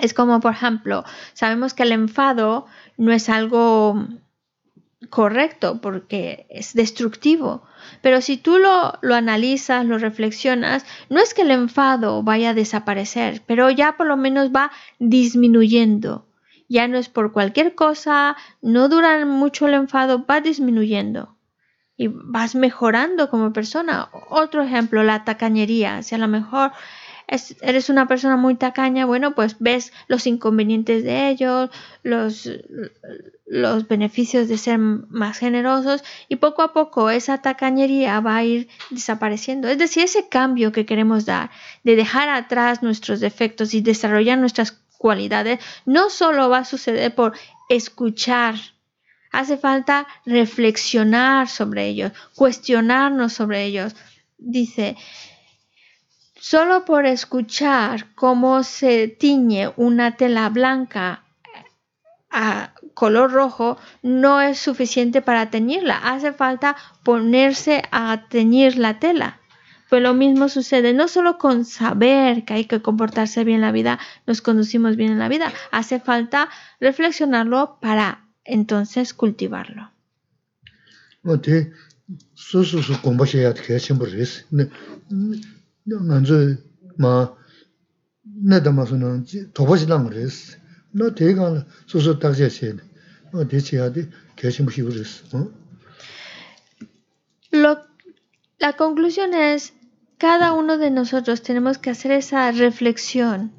Es como, por ejemplo, sabemos que el enfado no es algo correcto porque es destructivo. Pero si tú lo, lo, analizas, lo reflexionas, no es que el enfado vaya a desaparecer, pero ya por lo menos va disminuyendo. Ya no es por cualquier cosa, no dura mucho el enfado, va disminuyendo. Y vas mejorando como persona. Otro ejemplo, la tacañería. Si a lo mejor eres una persona muy tacaña, bueno, pues ves los inconvenientes de ellos, los, los beneficios de ser más generosos y poco a poco esa tacañería va a ir desapareciendo. Es decir, ese cambio que queremos dar de dejar atrás nuestros defectos y desarrollar nuestras cualidades no solo va a suceder por escuchar Hace falta reflexionar sobre ellos, cuestionarnos sobre ellos. Dice, Solo por escuchar cómo se tiñe una tela blanca a color rojo no es suficiente para teñirla. Hace falta ponerse a teñir la tela. Pues lo mismo sucede no solo con saber que hay que comportarse bien en la vida, nos conducimos bien en la vida. Hace falta reflexionarlo para entonces cultivarlo. Lo, la conclusión es, cada uno de nosotros tenemos que hacer esa reflexión.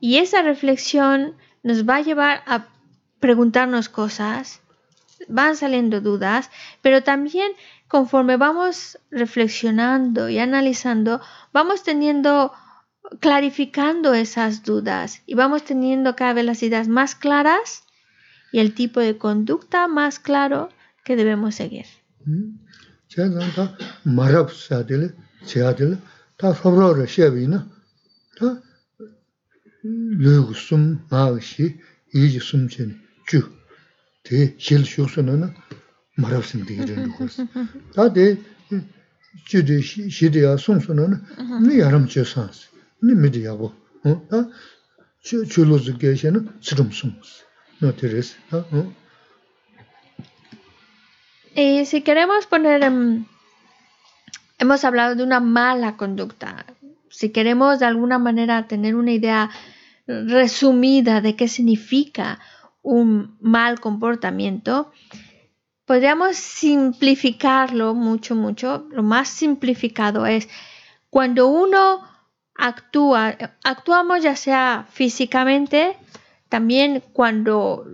Y esa reflexión nos va a llevar a preguntarnos cosas, van saliendo dudas, pero también conforme vamos reflexionando y analizando, vamos teniendo, clarificando esas dudas y vamos teniendo cada vez las ideas más claras y el tipo de conducta más claro que debemos seguir. Marabsin digi rindu khus. Da de jidi shidi ya sungsu na ni yaram che sans, ni midi yabu. Da chulo zi geisha na tsirum sungs. No teres. Y si queremos poner, en, hemos hablado de una mala conducta, si queremos de alguna manera tener una idea resumida de qué significa un mal comportamiento, podríamos simplificarlo mucho, mucho. Lo más simplificado es cuando uno actúa, actuamos ya sea físicamente, también cuando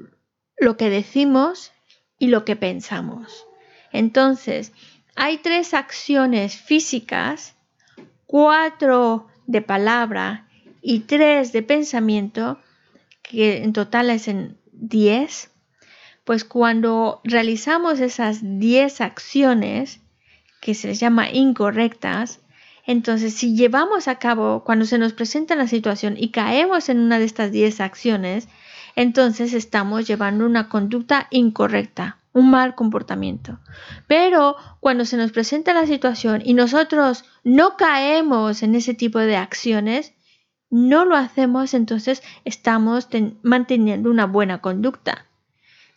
lo que decimos y lo que pensamos. Entonces, hay tres acciones físicas, cuatro de palabra y tres de pensamiento, que en total es en diez pues cuando realizamos esas 10 acciones, que se les llama incorrectas, entonces si llevamos a cabo, cuando se nos presenta la situación y caemos en una de estas 10 acciones, entonces estamos llevando una conducta incorrecta, un mal comportamiento. Pero cuando se nos presenta la situación y nosotros no caemos en ese tipo de acciones, no lo hacemos, entonces estamos manteniendo una buena conducta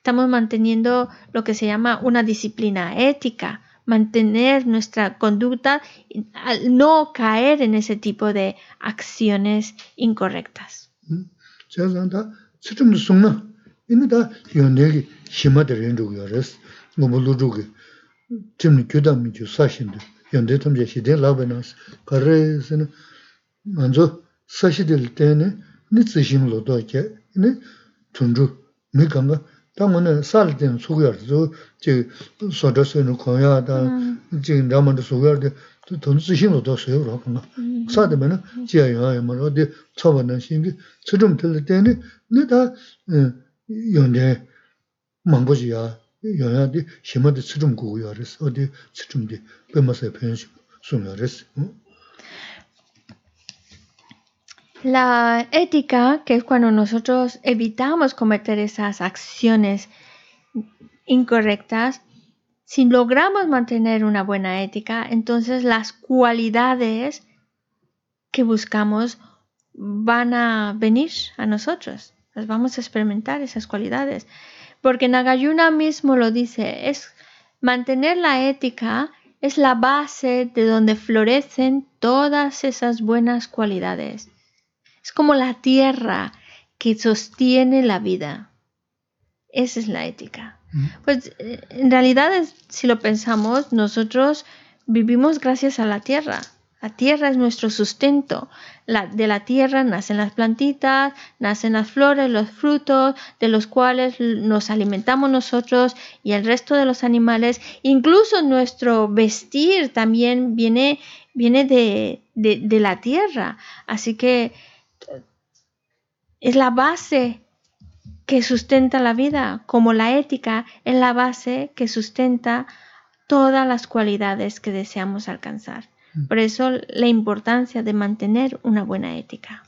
estamos manteniendo lo que se llama una disciplina ética, mantener nuestra conducta al no caer en ese tipo de acciones incorrectas. 당은 살든 소거도 저 소저스는 거야다 지금 라만도 소거도 돈 쓰심도 더 소요 그러나. 사되면은 지야야 뭐 어디 처번에 신기 처좀 들 때는 내가 연대 망보지야. 연야디 심어도 처좀 고요 그래서 어디 처좀디 배마서 표현 좀 숨어랬어? 응 La ética, que es cuando nosotros evitamos cometer esas acciones incorrectas, si logramos mantener una buena ética, entonces las cualidades que buscamos van a venir a nosotros. Las vamos a experimentar esas cualidades. Porque Nagayuna mismo lo dice, es mantener la ética es la base de donde florecen todas esas buenas cualidades. Es como la tierra que sostiene la vida. Esa es la ética. Mm. Pues en realidad, si lo pensamos, nosotros vivimos gracias a la tierra. La tierra es nuestro sustento. de la tierra nacen las plantitas, nacen las flores, los frutos, de los cuales nos alimentamos nosotros y el resto de los animales. Incluso nuestro vestir también viene, viene de, de la tierra. Así que es la base que sustenta la vida, como la ética es la base que sustenta todas las cualidades que deseamos alcanzar. Mm. Por eso la importancia de mantener una buena ética.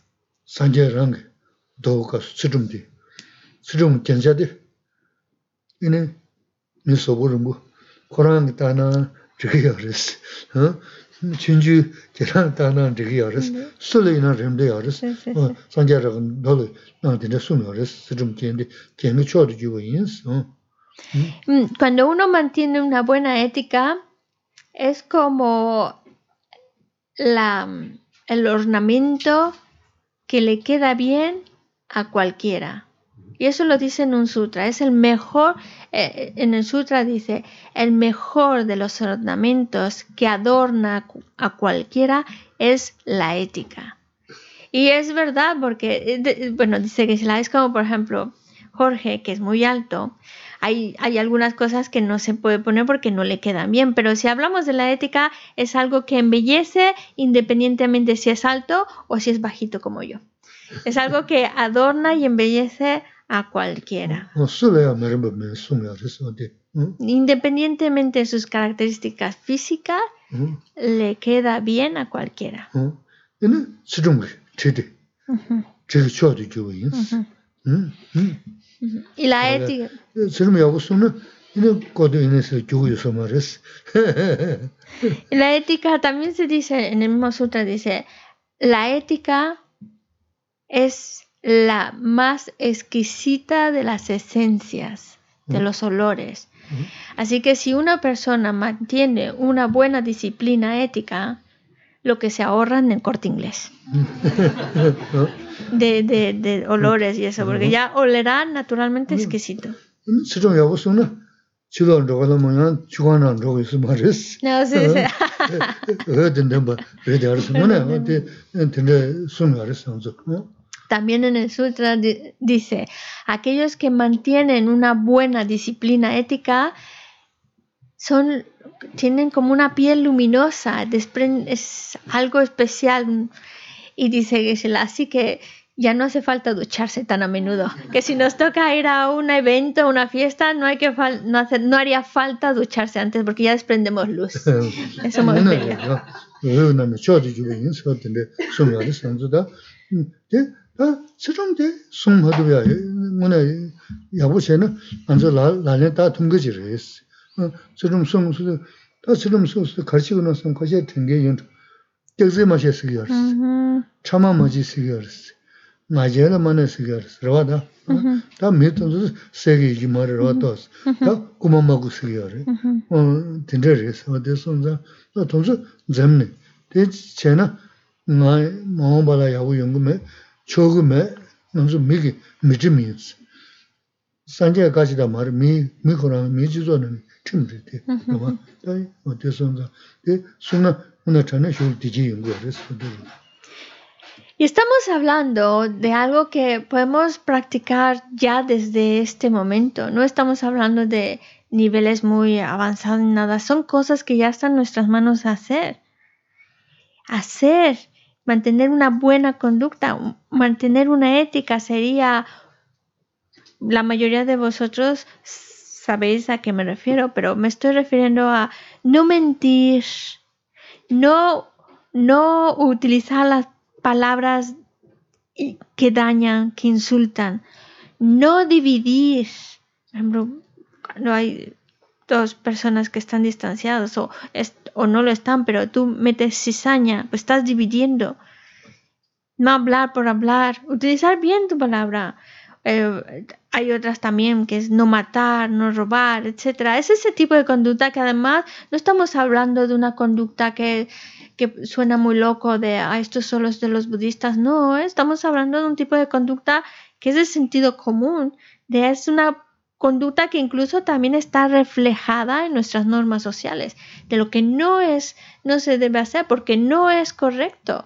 Cuando uno mantiene una buena ética, es como la, el ornamento que le queda bien a cualquiera. Y eso lo dice en un sutra. Es el mejor, eh, en el sutra dice, el mejor de los ornamentos que adorna a cualquiera es la ética. Y es verdad porque, eh, bueno, dice que es como por ejemplo Jorge, que es muy alto. Hay, hay, algunas cosas que no se puede poner porque no le quedan bien, pero si hablamos de la ética es algo que embellece independientemente si es alto o si es bajito como yo. Es algo que adorna y embellece a cualquiera. Independientemente de sus características físicas, le queda bien a cualquiera. Y la ética. <laughs> la ética también se dice, en el mismo sutra dice, la ética es la más exquisita de las esencias, de los olores. Así que si una persona mantiene una buena disciplina ética, lo que se ahorra en el corte inglés. De, de, de olores y eso, porque ya olerá naturalmente exquisito. No, sí, sí. También en el sutra dice, aquellos que mantienen una buena disciplina ética son, tienen como una piel luminosa, es algo especial. Y dice así que ya no hace falta ducharse tan a menudo. Que si nos toca ir a un evento, a una fiesta, no, hay que no, hacer, no haría falta ducharse antes porque ya desprendemos luz. Eso me 세종대 숨하도야 뭐네 야보세는 먼저 라네 다 통거지를 했어. 세종 숨수도 다 세종 숨수도 가르치고 나서 거기에 된게 연 격세 마셔 쓰기 알았어. 참아 마지 쓰기 알았어. 맞아요 만에 쓰기 알았어. 그러다 다 메톤도 세게 이 말을 왔다 다 고마마고 쓰기 알았어 어 된대래서 어디서 혼자 또 동서 잼네. 대 제나 나 마음바라 야고 연금에 chogu me, nanzu miki miti miyinsi. Sanjaya kachida mara, mi, mi khuranga, mi jizo nani, chimri te, nama, tai, o te sonza, te, suna, una chana shul diji yungu yaris, Y estamos hablando de algo que podemos practicar ya desde este momento. No estamos hablando de niveles muy avanzados ni nada. Son cosas que ya están en nuestras manos a hacer. Hacer mantener una buena conducta, mantener una ética sería, la mayoría de vosotros sabéis a qué me refiero, pero me estoy refiriendo a no mentir, no, no utilizar las palabras que dañan, que insultan, no dividir. Por hay dos personas que están distanciadas o, o no lo están, pero tú metes cizaña, pues estás dividiendo. No hablar por hablar, utilizar bien tu palabra. Eh, hay otras también que es no matar, no robar, etcétera. Es ese tipo de conducta que además no estamos hablando de una conducta que, que suena muy loco de ah, esto solo es de los budistas. No, estamos hablando de un tipo de conducta que es de sentido común, de es una conducta que incluso también está reflejada en nuestras normas sociales, de lo que no es, no se debe hacer porque no es correcto.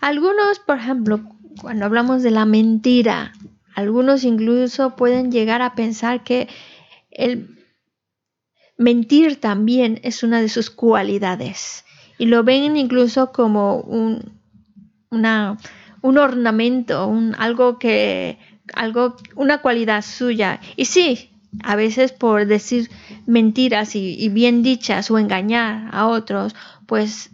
Algunos, por ejemplo, cuando hablamos de la mentira, algunos incluso pueden llegar a pensar que el mentir también es una de sus cualidades y lo ven incluso como un, un ornamento, un, algo que, algo, una cualidad suya. Y sí, a veces por decir mentiras y bien dichas o engañar a otros, pues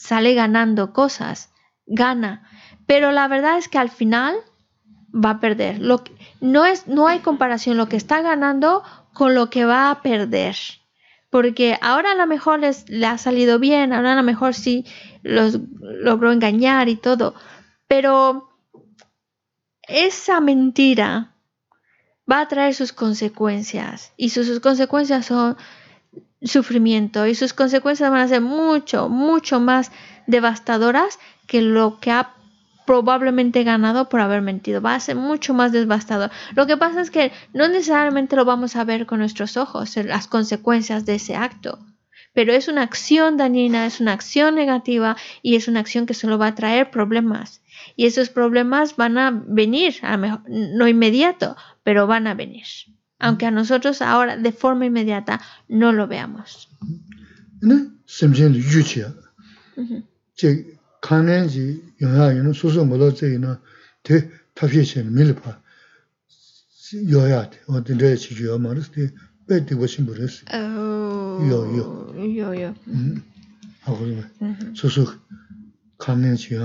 sale ganando cosas, gana, pero la verdad es que al final va a perder. Lo no, es, no hay comparación lo que está ganando con lo que va a perder. porque ahora a lo mejor les, le ha salido bien, ahora a lo mejor sí los logró engañar y todo, pero esa mentira va a traer sus consecuencias y sus consecuencias son sufrimiento y sus consecuencias van a ser mucho, mucho más devastadoras que lo que ha probablemente ganado por haber mentido. Va a ser mucho más devastador. Lo que pasa es que no necesariamente lo vamos a ver con nuestros ojos, las consecuencias de ese acto. Pero es una acción dañina, es una acción negativa y es una acción que solo va a traer problemas. Y esos problemas van a venir, a lo mejor, no inmediato, pero van a venir. Aunque a nosotros ahora de forma inmediata no lo veamos. kāngyāngjī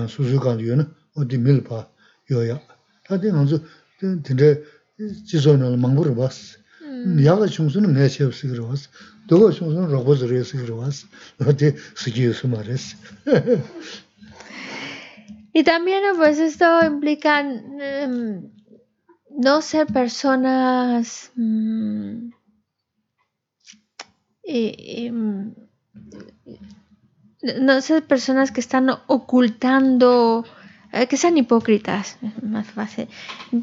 tē sē kī yō sū mā rē sē Y también pues esto implica em, no ser personas mm, em, no ser personas que están ocultando que sean hipócritas, más fácil.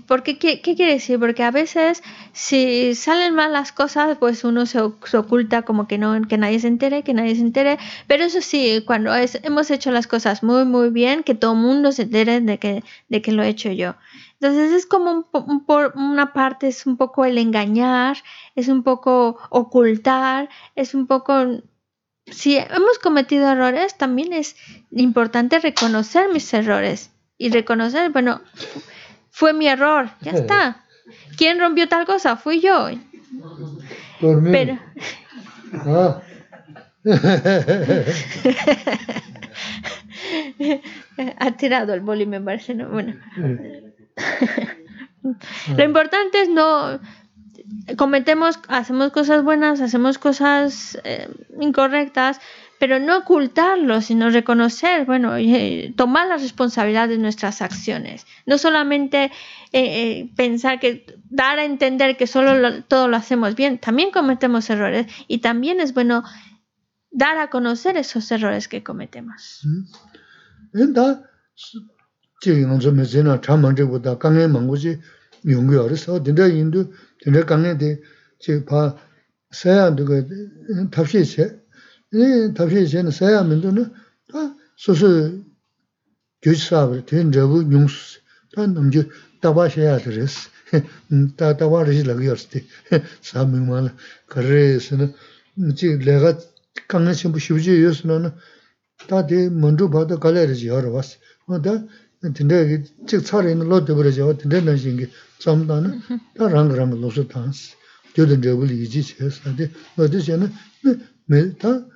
Porque, ¿qué, quiere decir? Porque a veces si salen mal las cosas, pues uno se, oculta como que no, que nadie se entere, que nadie se entere. Pero eso sí, cuando hemos hecho las cosas muy, muy bien, que todo el mundo se entere de que, de que lo he hecho yo. Entonces es como un, por una parte, es un poco el engañar, es un poco ocultar, es un poco si hemos cometido errores, también es importante reconocer mis errores y reconocer, bueno, fue mi error, ya está. ¿Quién rompió tal cosa? Fui yo. Pero... Ah. <laughs> ha tirado el boli, me parece, ¿no? Bueno. Lo importante es no cometemos, hacemos cosas buenas, hacemos cosas eh, incorrectas, pero no ocultarlo, sino reconocer, bueno, tomar la responsabilidad de nuestras acciones. No solamente eh, eh, pensar que dar a entender que solo todo lo hacemos bien, también cometemos errores y también es bueno dar a conocer esos errores que cometemos. 이 답시 전에 사야 면도는 다 소소 교사를 된 저부 용수 다 넘겨 답하셔야 드레스 다 답하듯이 라기였을 때 사명만 그래서는 이제 내가 강한 신부 쉬우지 요스는 다데 먼저 받아 갈래지 여러 봤어. 뭐다 근데 즉 차례는 로드 버려져 근데 나신 게 점다는 다 랑랑 로스 탄스 교든 저불 이지 제스한테 어디서는 메타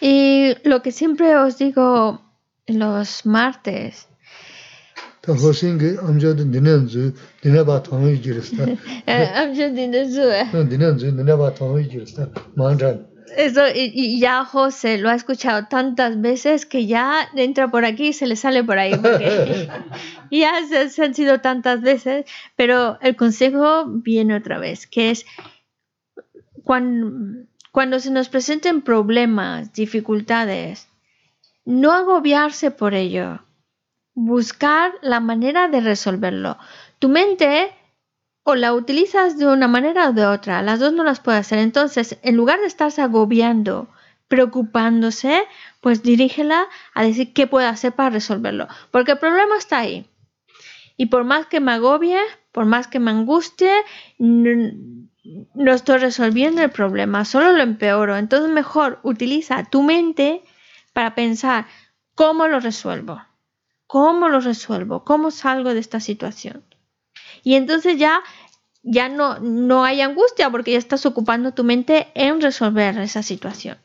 Y lo que siempre os digo los martes. <laughs> Eso, y, ya José lo ha escuchado tantas veces que ya entra por aquí y se le sale por ahí. Porque <laughs> ya se han sido tantas veces, pero el consejo viene otra vez, que es cuando, se nos presenten problemas, dificultades, no agobiarse por ello, buscar la manera de resolverlo. Tu mente o la utilizas de una manera o de otra, las dos no las puedes hacer. Entonces, en lugar de estarse agobiando, preocupándose, pues dirígela a decir qué puedo hacer para resolverlo, porque el problema está ahí. Y por más que me agobie, por más que me angustie, no estoy resolviendo el problema, solo lo empeoro. Entonces mejor utiliza tu mente para pensar cómo lo resuelvo, cómo lo resuelvo, cómo salgo de esta situación. Y entonces ya, ya no, no hay angustia porque ya estás ocupando tu mente en resolver esa situación.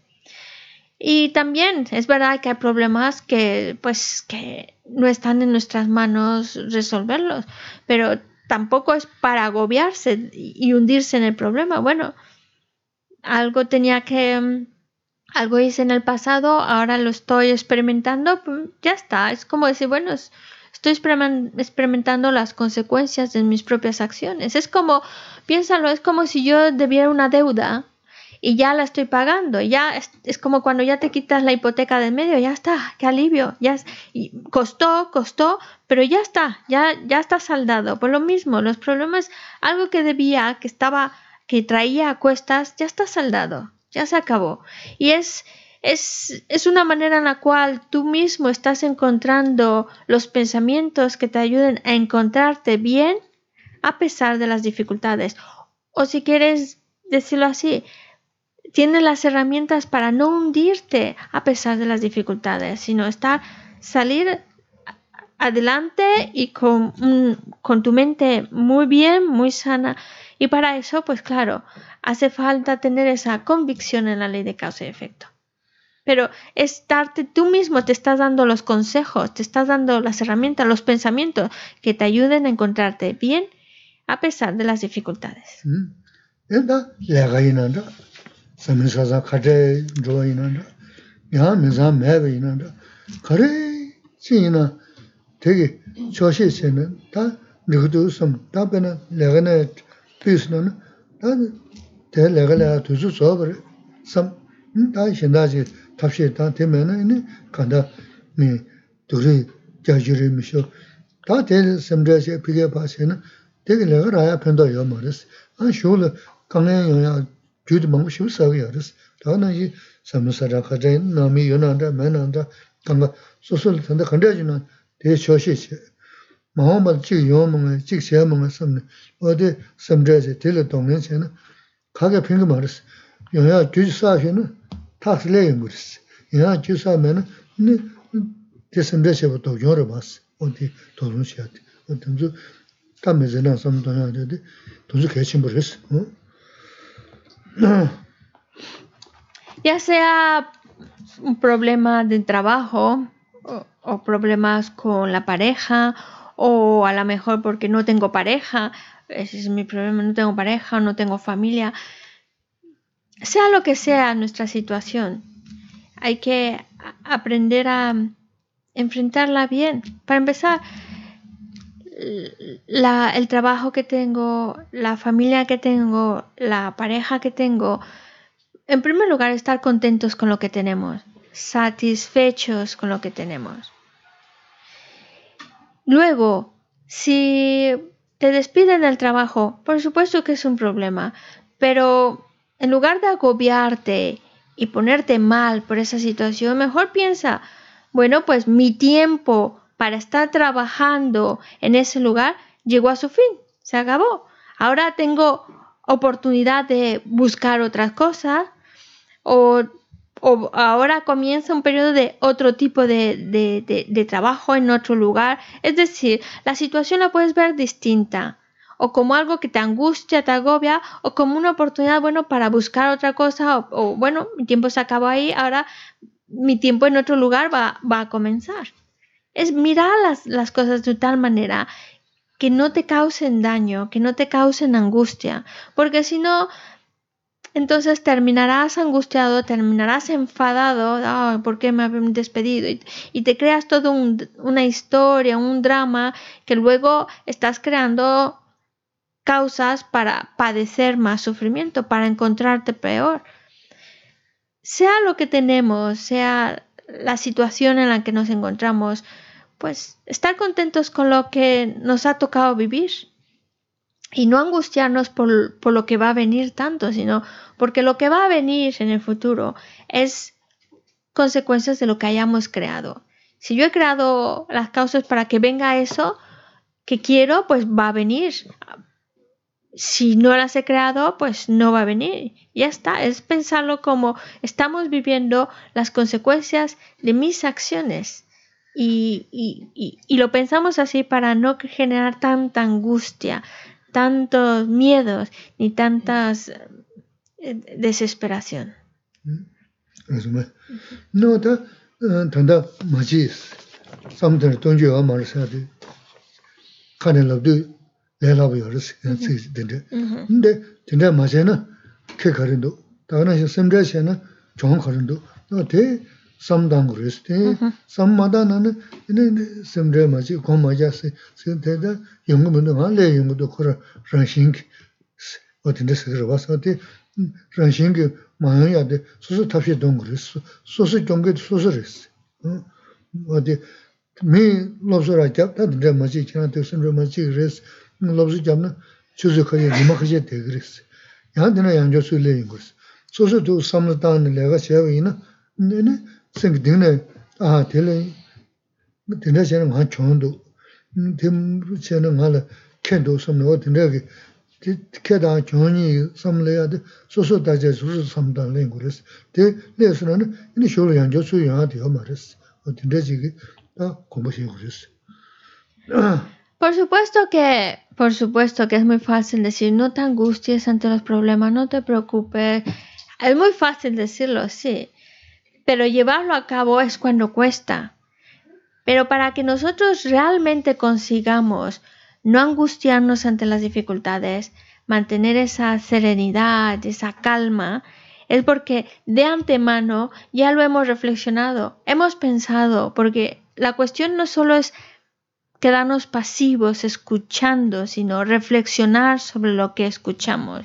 Y también es verdad que hay problemas que pues que no están en nuestras manos resolverlos, pero tampoco es para agobiarse y hundirse en el problema. Bueno, algo tenía que, mm, algo hice en el pasado, ahora lo estoy experimentando, pues, ya está. Es como decir, bueno, estoy experimentando las consecuencias de mis propias acciones. Es como, piénsalo, es como si yo debiera una deuda y ya la estoy pagando. Ya es, como cuando ya te quitas la hipoteca del medio, ya está, qué alivio. Ya y costó, costó, pero ya está, ya, ya está saldado. Por lo mismo, los problemas, algo que debía, que estaba, que traía a cuestas, ya está saldado, ya se acabó. Y es, es, es una manera en la cual tú mismo estás encontrando los pensamientos que te ayuden a encontrarte bien a pesar de las dificultades. O si quieres decirlo así, tienes las herramientas para no hundirte a pesar de las dificultades, sino estar, salir adelante y con, con tu mente muy bien, muy sana. Y para eso, pues claro, hace falta tener esa convicción en la ley de causa y efecto. Pero estarte tú mismo, te estás dando los consejos, te estás dando las herramientas, los pensamientos que te ayuden a encontrarte bien a pesar de las dificultades. Mm. samishasa kate jo inanda, yaa misa mewa inanda, kare chi ina tegi choshi chena, ta nikudu sam, ta pena lega na pisna na, ta te lega lega tuzu sobari sam, ta shindaji tabshi ta teme na ini kanda mi duri gyajiri misho, ta te samdrashi pige pasi na, tegi lega raya pendo yo maris, an shulu kangen yo gyudi mambu shivu sagi yaris. Tana yi samusara kajayin nami yunanda, menanda, tanga susul tanda kandajina de shoshi che. Maho mal chik yon munga, chik xea munga samni, ode samdra che, tila donglin che na, kage pingi maris. Yonya gyudi sashi na, taksi le yunguris. Yonya gyudi sashi me na, de samdra che bu dog yonra basi, ode dolun che ade. Ode tamzu, tamme zilan samdonya ade, tamzu kachin buris. <clears throat> ya sea un problema de trabajo o, problemas con la pareja o a lo mejor porque no tengo pareja, ese es mi problema, no tengo pareja no tengo familia, sea lo que sea nuestra situación, hay que aprender a enfrentarla bien. Para empezar, el trabajo que tengo, la familia que tengo, la pareja que tengo, en primer lugar, estar contentos con lo que tenemos, satisfechos con lo que tenemos. Luego, si te despiden del trabajo, por supuesto que es un problema, pero en lugar de agobiarte y ponerte mal por esa situación, mejor piensa, bueno, pues mi tiempo para estar trabajando en ese lugar llegó a su fin, se acabó. Ahora tengo oportunidad de buscar otras cosas o, ahora comienza un periodo de otro tipo de, trabajo en otro lugar. Es decir, la situación la puedes ver distinta o como algo que te angustia, te agobia, o como una oportunidad, bueno, para buscar otra cosa, o, bueno, mi tiempo se acabó ahí, ahora mi tiempo en otro lugar va, va a comenzar es mirar las, cosas de tal manera que no te causen daño, que no te causen angustia, porque si no, entonces terminarás angustiado, terminarás enfadado, ¿por qué me han despedido? Y, te creas toda una historia, un drama, que luego estás creando causas para padecer más sufrimiento, para encontrarte peor. Sea lo que tenemos, sea la situación en la que nos encontramos, pues estar contentos con lo que nos ha tocado vivir y no angustiarnos por, por, lo que va a venir tanto, sino porque lo que va a venir en el futuro es consecuencias de lo que hayamos creado. Si yo he creado las causas para que venga eso que quiero, pues va a venir. Si no las he creado, pues no va a venir. Ya está, es pensarlo como estamos viviendo las consecuencias de mis acciones y, lo pensamos así para no generar tanta angustia, tantos miedos ni tantas eh, desesperación. No, ta tanda tonjo kane labdu le yoris nde na ke na na chong no te samdang rus te, sammada nana, ine semre maji, goma jasi, se teda yungu mundu nga le yungu do kura ranshingi, o tinte sikirwa sa te, ranshingi mayan ya de susu tabshi dong rus, susu gyongi de susu rus. O de, mi lobsu ra gyab, ta tinte maji, kina te semre maji rus, lobsu gyab na chuzu kaya nima kaya de rus. Yan dina yangyo su le yungu rus. Susu tu samdang lega chewa ina, ine, shingurs. <clears throat> Por supuesto que, por supuesto que es muy fácil decir, no te angusties ante los problemas, no te preocupes. Es muy fácil decirlo, sí, pero llevarlo a cabo es cuando cuesta. Pero para que nosotros realmente consigamos no angustiarnos ante las dificultades, mantener esa serenidad, esa calma, es porque de antemano ya lo hemos reflexionado, hemos pensado, porque la cuestión no solo es quedarnos pasivos escuchando, sino reflexionar sobre lo que escuchamos.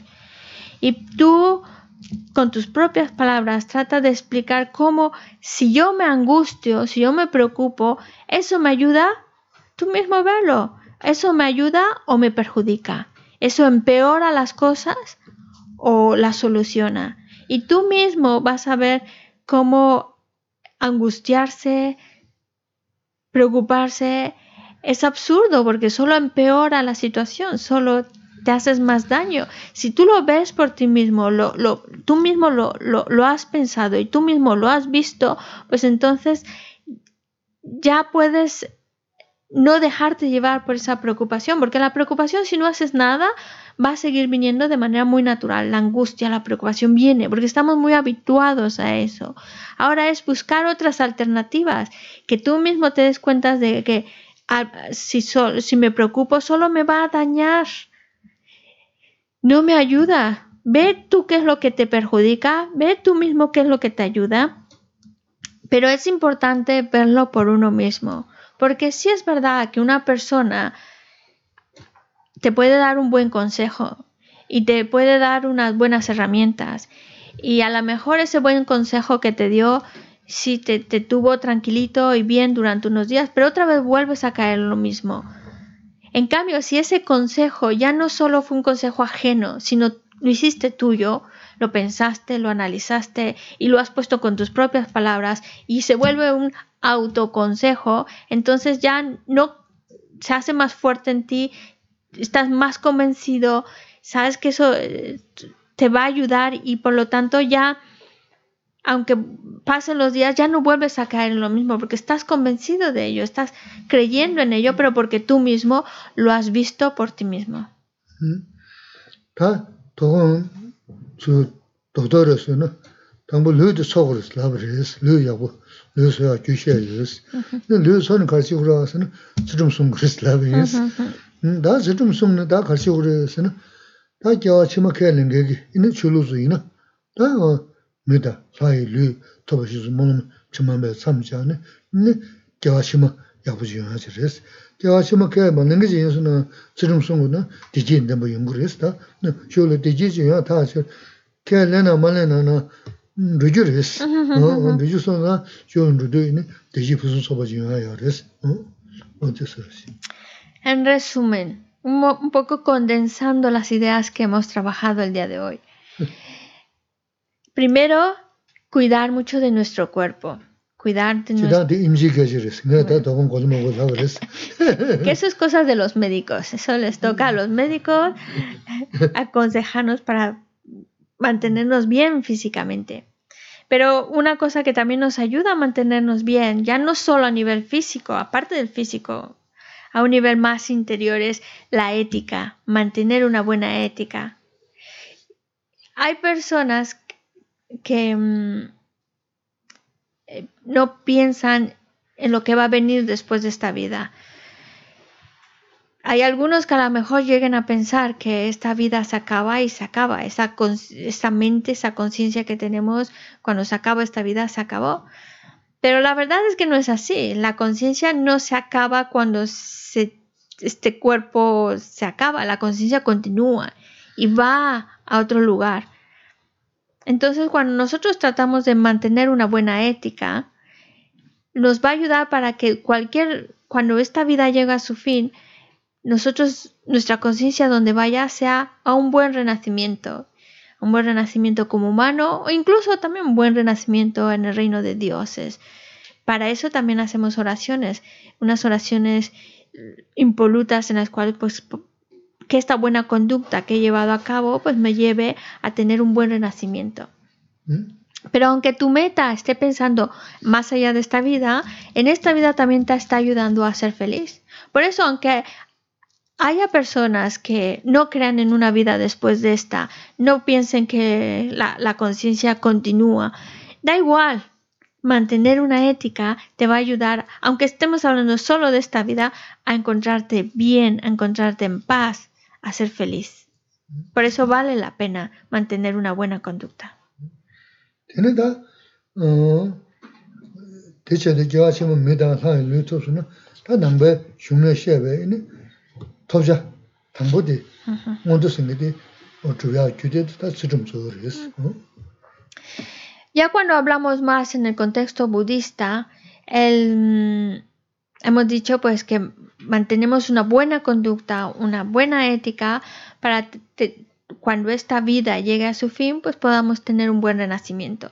Y tú, con tus propias palabras, trata de explicar cómo si yo me angustio, si yo me preocupo, eso me ayuda, tú mismo verlo, eso me ayuda o me perjudica, eso empeora las cosas o las soluciona. Y tú mismo vas a ver cómo angustiarse, preocuparse, es absurdo porque solo empeora la situación, solo te haces más daño. Si tú lo ves por ti mismo, lo, lo, tú mismo lo, has pensado y tú mismo lo has visto, pues entonces ya puedes no dejarte llevar por esa preocupación, porque la preocupación si no haces nada va a seguir viniendo de manera muy natural. La angustia, la preocupación viene, porque estamos muy habituados a eso. Ahora es buscar otras alternativas, que tú mismo te des cuenta de que si, si me preocupo solo me va a dañar. No me ayuda. Ve tú qué es lo que te perjudica, ve tú mismo qué es lo que te ayuda. Pero es importante verlo por uno mismo, porque si es verdad que una persona te puede dar un buen consejo y te puede dar unas buenas herramientas y a lo mejor ese buen consejo que te dio sí te, te, tuvo tranquilito y bien durante unos días, pero otra vez vuelves a caer lo mismo. En cambio, si ese consejo ya no solo fue un consejo ajeno, sino lo hiciste tuyo, lo pensaste, lo analizaste y lo has puesto con tus propias palabras y se vuelve un autoconsejo, entonces ya no se hace más fuerte en ti, estás más convencido, sabes que eso eh, te va a ayudar y por lo tanto ya aunque pasen los días, ya no vuelves a caer en lo mismo, porque estás convencido de ello, estás creyendo en ello, pero porque tú mismo lo has visto por ti mismo. Mida lai lu toba shizu monum chimambe samchane ni gyawa shima yabu jiyo hachi res. Gyawa shima kaya suna tsirum sungu na diji ndemba yungu res ta shio diji jiyo ya ta hachi kaya lena ma lena na ruju res. <laughs> Ruju suna shio rudu ni diji pusu soba jiyo ya res. En resumen, un poco condensando las ideas que hemos trabajado el día de hoy. <laughs> Primero, cuidar mucho de nuestro cuerpo. Cuidar de nuestro... <laughs> que eso es cosa de los médicos. Eso les toca a los médicos <laughs> aconsejarnos para mantenernos bien físicamente. Pero una cosa que también nos ayuda a mantenernos bien, ya no solo a nivel físico, aparte del físico, a un nivel más interior es la ética, mantener una buena ética. Hay personas que mm, eh, no piensan en lo que va a venir después de esta vida. hay algunos que a lo mejor lleguen a pensar que esta vida se acaba y se acaba. Esa, mente, esa conciencia que tenemos cuando se acaba esta vida se acabó. Pero la verdad es que no es así. La conciencia no se acaba cuando este cuerpo se acaba. La conciencia continúa y va a otro lugar. Entonces, cuando nosotros tratamos de mantener una buena ética, nos va a ayudar para que cualquier, cuando esta vida llega a su fin, nosotros, nuestra conciencia donde vaya sea a un buen renacimiento, un buen renacimiento como humano o incluso también un buen renacimiento en el reino de dioses. Para eso también hacemos oraciones, unas oraciones impolutas en las cuales pues que esta buena conducta que he llevado a cabo pues me lleve a tener un buen renacimiento. ¿Mm? Pero aunque tu meta esté pensando más allá de esta vida, en esta vida también te está ayudando a ser feliz. Por eso, aunque haya personas que no crean en una vida después de esta, no piensen que la, la conciencia continúa, da igual. Mantener una ética te va a ayudar, aunque estemos hablando solo de esta vida, a encontrarte bien, a encontrarte en paz, a ser feliz. Por eso vale la pena mantener una buena conducta. Ya cuando hablamos más en el contexto budista, el, mm, hemos dicho pues que mantenemos una buena conducta, una buena ética para te- cuando esta vida llegue a su fin, pues podamos tener un buen renacimiento.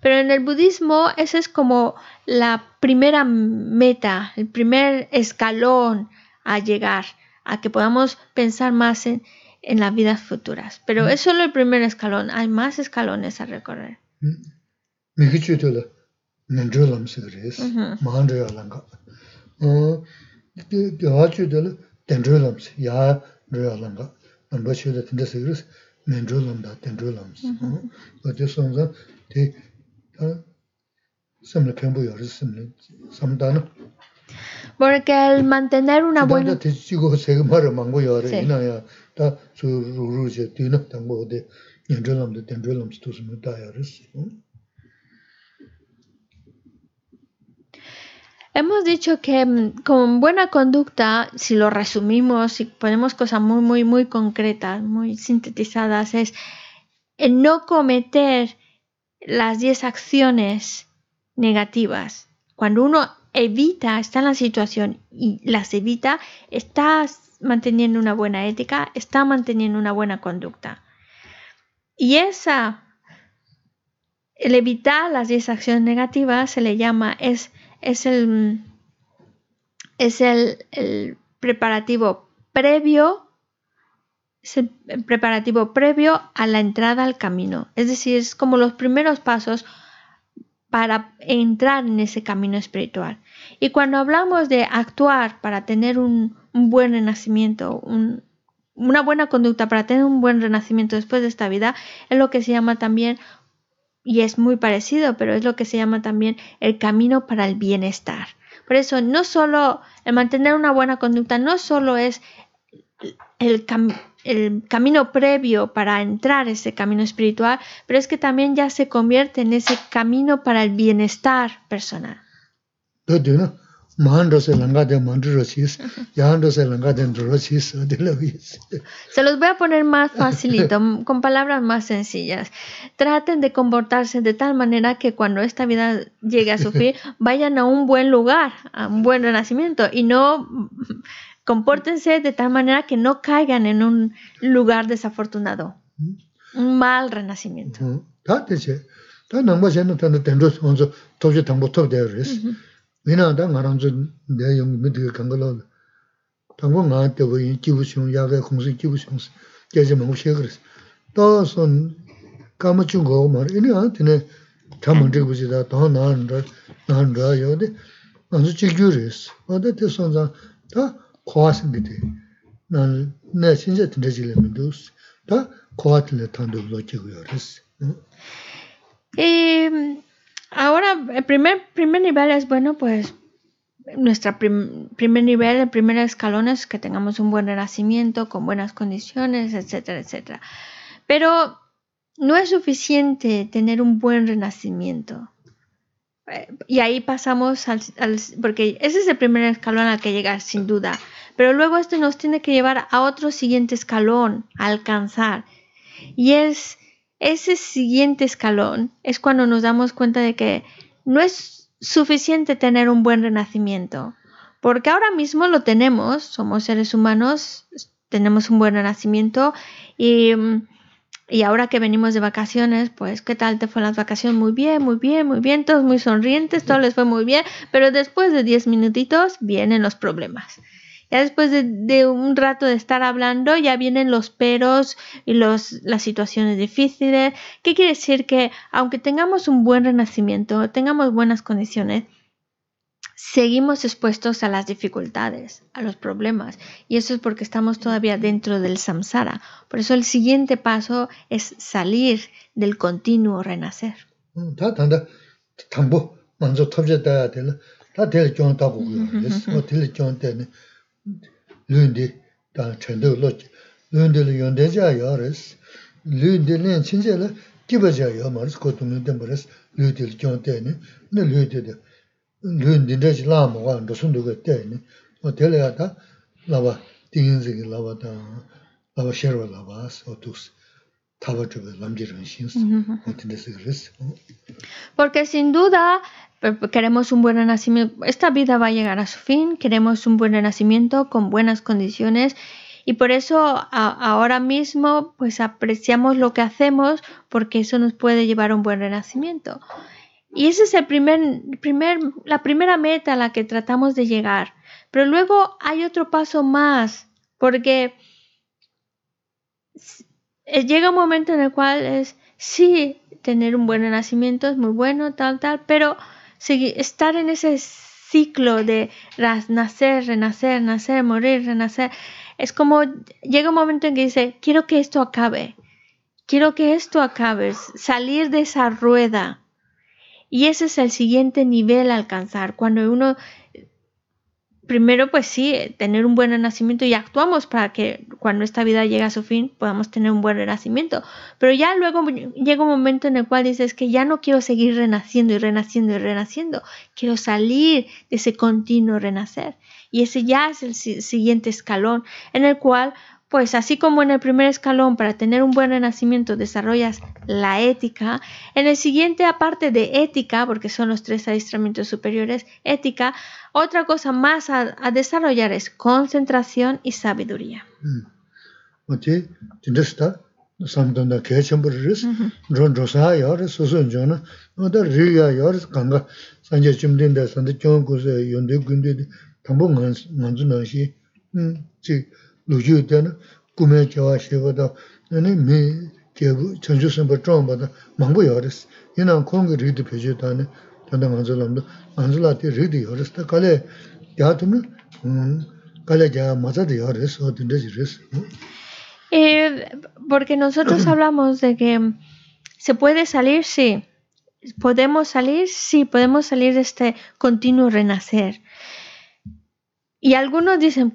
Pero en el budismo esa es como la primera meta, el primer escalón a llegar, a que podamos pensar más en, en las vidas futuras. Pero es solo el primer escalón, hay más escalones a recorrer. Chu gyawaa chuu dhila dendruu lamsi, yaa dhruyaa lamka, nambaa chuu dhila tinda sikiris, mendruu lamda, dendruu lamsi. Bati sonzaan, di simla penpo yoris, simla samdana. Porque el mantener una buena... Danda ti chigo sega mara mango yore, ina ya, ta su ruru che, di na tango de, dendruu lamda, dendruu lamsi, tu simla da yoris. Hemos dicho que mm, con buena conducta, si lo resumimos, si ponemos cosas muy, muy, muy concretas, muy sintetizadas, es el no cometer las 10 acciones negativas. Cuando uno evita, está en la situación y las evita, está manteniendo una buena ética, está manteniendo una buena conducta. Y esa, el evitar las 10 acciones negativas se le llama, es, es el, es el, el preparativo previo es el preparativo previo a la entrada al camino. Es decir, es como los primeros pasos para entrar en ese camino espiritual. Y cuando hablamos de actuar para tener un, buen renacimiento, un- una buena conducta para tener un buen renacimiento después de esta vida, es lo que se llama también, y es muy parecido, pero es lo que se llama también el camino para el bienestar. Por eso, no solo el mantener una buena conducta, no solo es el, el camino previo para entrar a ese camino espiritual, pero es que también ya se convierte en ese camino para el bienestar personal. Se los voy a poner más facilito, con palabras más sencillas. Traten de comportarse de tal manera que cuando esta vida llegue a su fin, vayan a un buen lugar, a un buen renacimiento, y no mm, compórtense de tal manera que no caigan en un lugar desafortunado, un mal renacimiento. Tā tē 미나다 말한지 내 영미 미드가 간걸로 당고 나한테 뭐 기부 좀 야가 공수 기부 좀 계제 먹고 쉐 그랬어. 또선 까마춘 거 말이 이리 한테네 담은데 보지다. 더 나한다 나한다 요.데 아주 지규레스 어.데 대선자 다 고아신 게 돼. 난내 진짜 들으지려면 도스 다 고아틀에 탄도 블록이고요. 그래서 음 ahora el primer, primer nivel es, bueno, pues nuestro primer nivel, el primer escalón es que tengamos un buen renacimiento, con buenas condiciones, etcétera, etcétera. Pero no es suficiente tener un buen renacimiento. Eh, y ahí pasamos al, porque ese es el primer escalón al que llegar, sin duda. Pero luego este nos tiene que llevar a otro siguiente escalón, a alcanzar. Y es ese siguiente escalón es cuando nos damos cuenta de que no es suficiente tener un buen renacimiento. Porque ahora mismo lo tenemos, somos seres humanos, tenemos un buen renacimiento y mm, y ahora que venimos de vacaciones, pues, ¿qué tal te fue las vacaciones? Muy bien, muy bien, muy bien, todos muy sonrientes, todo les fue muy bien, pero después de 10 minutitos vienen los problemas. Ya después de, un rato de estar hablando, ya vienen los peros y los, las situaciones difíciles. ¿Qué quiere decir? Que aunque tengamos un buen renacimiento, tengamos buenas condiciones, seguimos expuestos a las dificultades, a los problemas. Y eso es porque estamos todavía dentro del samsara. Por eso el siguiente paso es salir del continuo renacer. lundi da chendo lo lundi lo yonde ja ya res lundi ne chinje la kiba ja ya maris ko tum den baris lundi lo kyonte ne ne lundi de. Lundi de ji la mo wa ndo sun do ge te ne o te le ta la ba dingin zi la ba ta la ba sher la ba so tus mm-hmm. Porque sin duda queremos un buen renacimiento, esta vida va a llegar a su fin, queremos un buen renacimiento con buenas condiciones y por eso ahora mismo pues apreciamos lo que hacemos porque eso nos puede llevar a un buen renacimiento. Y esa es el primer, primer, la primera meta a la que tratamos de llegar. Pero luego hay otro paso más, porque eh, llega un momento en el cual es, sí, tener un buen nacimiento es muy bueno, tal, tal, pero estar en ese ciclo de nacer, renacer, nacer, morir, renacer, es como llega un momento en que dice, quiero que esto acabe, quiero que esto acabe, salir de esa rueda. Y ese es el siguiente nivel a alcanzar, cuando uno, primero pues sí, tener un buen renacimiento y actuamos para que cuando esta vida llegue a su fin podamos tener un buen renacimiento. Pero ya luego llega un momento en el cual dices que ya no quiero seguir renaciendo y renaciendo y renaciendo, quiero salir de ese continuo renacer. Y ese ya es el siguiente escalón en el cual pues así como en el primer escalón para tener un buen renacimiento desarrollas la ética, en el siguiente aparte de ética, porque son los tres adiestramientos superiores, ética, otra cosa más a, desarrollar es concentración y sabiduría. O Porque nosotros <clears throat> hablamos de que se puede salir, sí. Podemos salir, sí, podemos salir de este continuo renacer. Y algunos dicen,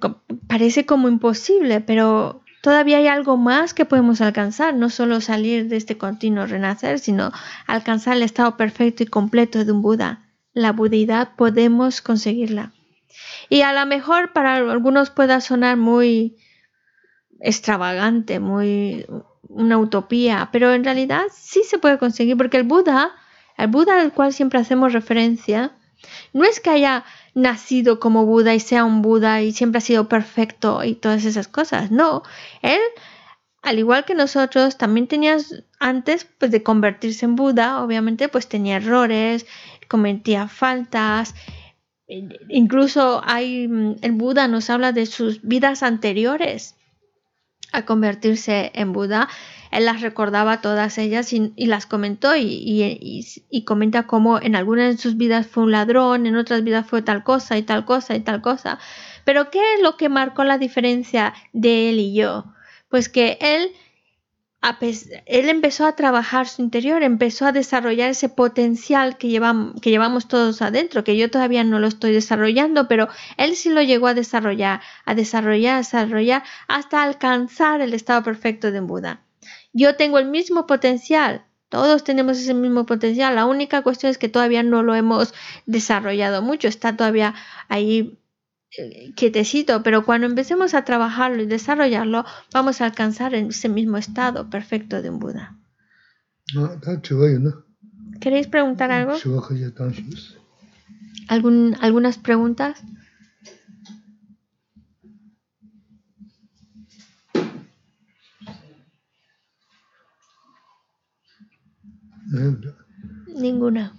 parece como imposible, pero todavía hay algo más que podemos alcanzar, no solo salir de este continuo renacer, sino alcanzar el estado perfecto y completo de un Buda. La budidad podemos conseguirla. Y a lo mejor para algunos pueda sonar muy extravagante, muy una utopía, pero en realidad sí se puede conseguir, porque el Buda, el Buda al cual siempre hacemos referencia, no es que haya nacido como Buda y sea un Buda y siempre ha sido perfecto y todas esas cosas. No, él, al igual que nosotros, también tenía antes pues, de convertirse en Buda, obviamente, pues tenía errores, cometía faltas. Incluso hay, el Buda nos habla de sus vidas anteriores a convertirse en Buda él las recordaba todas ellas y, las comentó y, comenta cómo en algunas de sus vidas fue un ladrón, en otras vidas fue tal cosa y tal cosa y tal cosa. Pero ¿qué es lo que marcó la diferencia de él y yo? Pues que él empezó a trabajar su interior, empezó a desarrollar ese potencial que, llevam- que llevamos todos adentro, que yo todavía no lo estoy desarrollando, pero él sí lo llegó a desarrollar, a desarrollar, a desarrollar, hasta alcanzar el estado perfecto de Buda. Yo tengo el mismo potencial, todos tenemos ese mismo potencial, la única cuestión es que todavía no lo hemos desarrollado mucho, está todavía ahí eh, quietecito, pero cuando empecemos a trabajarlo y desarrollarlo, vamos a alcanzar ese mismo estado perfecto de un Buda. ¿Queréis preguntar algo? ¿Algunas preguntas? Ninguna.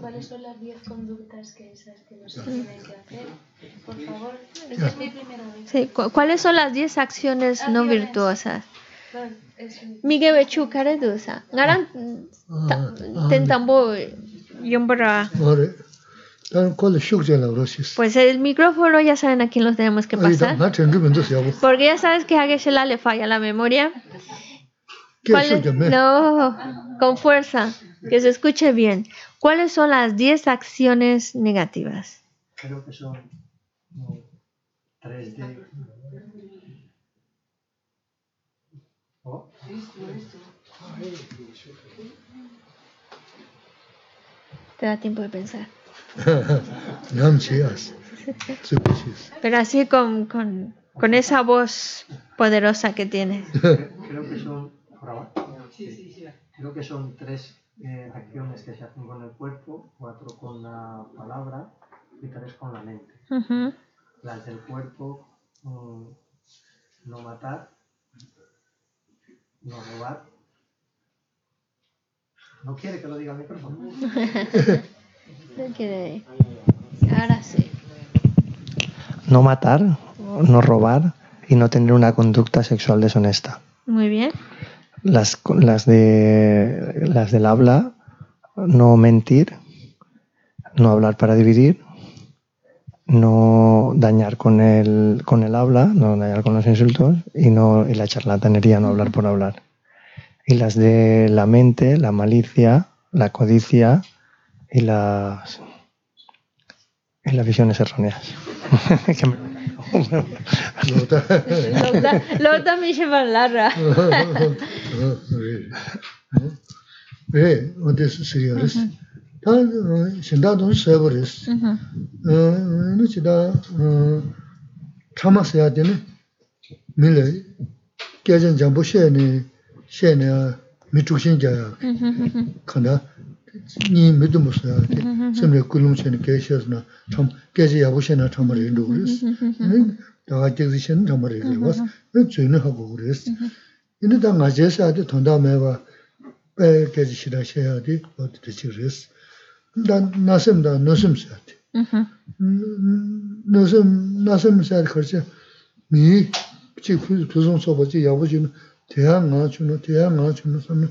¿Cuáles son las 10 conductas que esas que no se tienen que hacer? Por favor, esta es mi primera vez. Sí, ¿Cuáles son las 10 acciones ah, no virtuosas? Miguel Bechu Karedusa. Ngaran tentambo yombara. Pues el micrófono ya saben a quién los tenemos que pasar. Porque ya sabes que a Geshe-la le falla la memoria. ¿Cuál es? No, con fuerza, que se escuche bien. ¿Cuáles son las 10 acciones negativas? Creo que son no, tres de... ¿Oh? Te da tiempo de pensar. <laughs> Pero así con, con, con esa voz poderosa que tiene. Creo que son ¿por ahora? Creo que son tres eh, acciones que se hacen con el cuerpo, cuatro con la palabra y tres con la mente. Las del cuerpo, mm, no matar, no robar. No quiere que lo diga el micrófono. <laughs> No quiere- Ahora sí. No matar, no robar y no tener una conducta sexual deshonesta. Muy bien. Las, las, de, las del habla, no mentir, no hablar para dividir, no dañar con el, con el habla, no dañar con los insultos y, no, y la charlatanería, no hablar por hablar. Y las de la mente, la malicia, la codicia y las, y las visiones erróneas. <laughs> Loda. Loda, loda mi shi ballara. Re, ote siya res. Ta shinda don sebo mm-hmm. uh, res. Nu chida uh, tama siya dine mile kyajan jambu she ne, she ne uh, mituk shin kya mm-hmm, mm-hmm. kanda. 정보 셰네 셰네 미축신자야. Ujú, ujú. 간다. 니 믿음 없어야 돼. semre kulum chen 계셔스나 참 깨지 야부셔나 참을 인도 그랬어. 응? 다가 깨지신 참을 인도 그랬어. 그 주는 하고 그랬어. 이는 다 맞아서 돼 돈다매 봐. 배 깨지시라 셔야 돼. 어떻게 그랬어. 난 나섬다 너섬셔야 돼. Ujú. 너섬 나섬셔야 그렇지. 미 지금 부송 소보지 야부지는 대양 나 주는 대양 나 주는 섬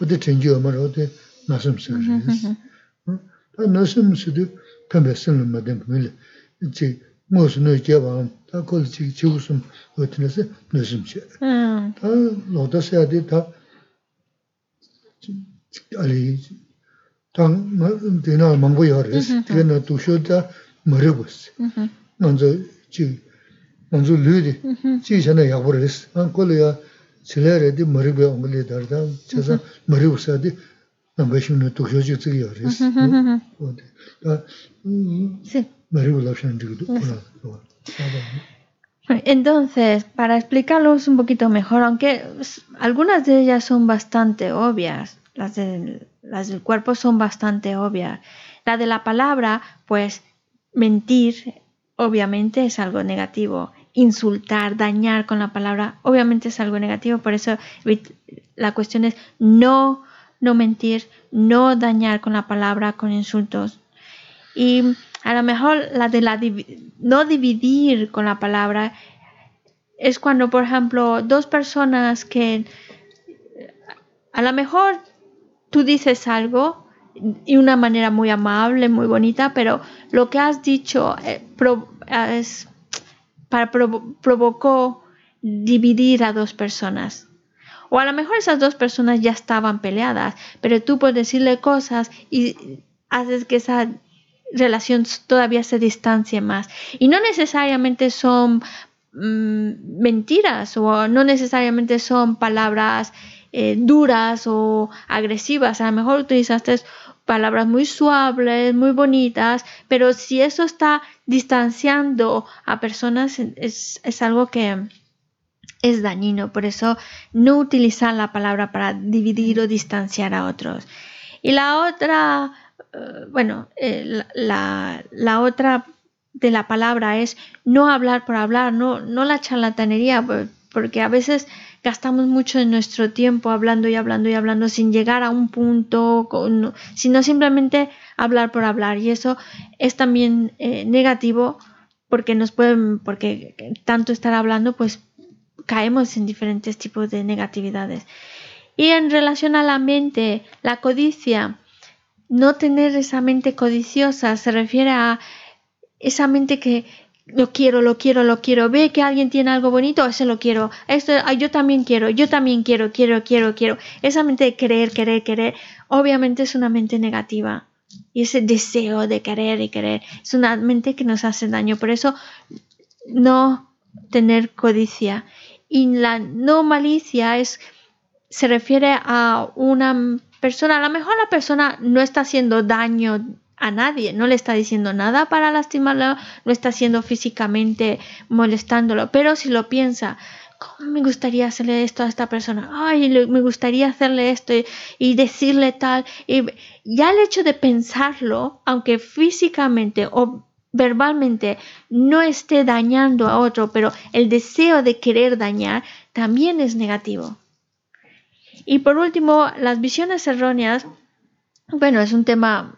어디 전지 어머 어디 나섬셔야 그랬어. 다 너섬시도 펜베스는 마든 밀 이제 무슨 의제와 다 걸지 지구숨 어떻게서 너섬시 Ah, 다 로다서야 돼다 아니 당 되나 망보여res 되나 두셔다 머려버스 ujú. 먼저 지 먼저 르디 지전에 야보레스 안 콜이야 실레레디 머리베 옹글리 다르다 저서 머리우사디 남배신의 두셔지 지여res 어디 다 Sí. 머리우라션 지도 그나 Entonces, para explicarlos un poquito mejor, aunque s- algunas de ellas son bastante obvias, las del, las del cuerpo son bastante obvias. La de la palabra, pues mentir, obviamente es algo negativo. Insultar, dañar con la palabra, obviamente es algo negativo. Por eso evit- la cuestión es no, no mentir, no dañar con la palabra, con insultos. Y a lo mejor la de la divi- no dividir con la palabra es cuando, por ejemplo, dos personas que a lo mejor tú dices algo y una manera muy amable, muy bonita, pero lo que has dicho eh, es, para provo- provocó dividir a dos personas. O a lo mejor esas dos personas ya estaban peleadas, pero tú puedes decirle cosas y haces que esa relación todavía se distancie más. Y no necesariamente son mm, mentiras o no necesariamente son palabras eh, duras o agresivas. A lo mejor utilizaste palabras muy suaves, muy bonitas, pero si eso está distanciando a personas es, es algo que es dañino. Por eso no utilizar la palabra para dividir o distanciar a otros. Y la otra, eh, bueno, eh, la, la, otra de la palabra es no hablar por hablar, no, no la charlatanería, porque a veces gastamos mucho de nuestro tiempo hablando y hablando y hablando sin llegar a un punto, sino simplemente hablar por hablar. Y eso es también eh, negativo porque nos pueden, porque tanto estar hablando, pues caemos en diferentes tipos de negatividades. Y en relación a la mente, la codicia, no tener esa mente codiciosa se refiere a esa mente que lo quiero, lo quiero, lo quiero. Ve que alguien tiene algo bonito, ese lo quiero. Esto, yo también quiero, yo también quiero, quiero, quiero, quiero. Esa mente de querer, querer, querer, obviamente es una mente negativa. Y ese deseo de querer y querer es una mente que nos hace daño. Por eso, no tener codicia. Y la no malicia es, se refiere a una persona, a lo mejor la persona no está haciendo daño a nadie, no le está diciendo nada para lastimarlo, no está haciendo físicamente molestándolo, pero si lo piensa, ¿cómo me gustaría hacerle esto a esta persona? Ay, me gustaría hacerle esto y, decirle tal. Y ya el hecho de pensarlo, aunque físicamente o verbalmente no esté dañando a otro, pero el deseo de querer dañar también es negativo. Y por último, las visiones erróneas, bueno, es un tema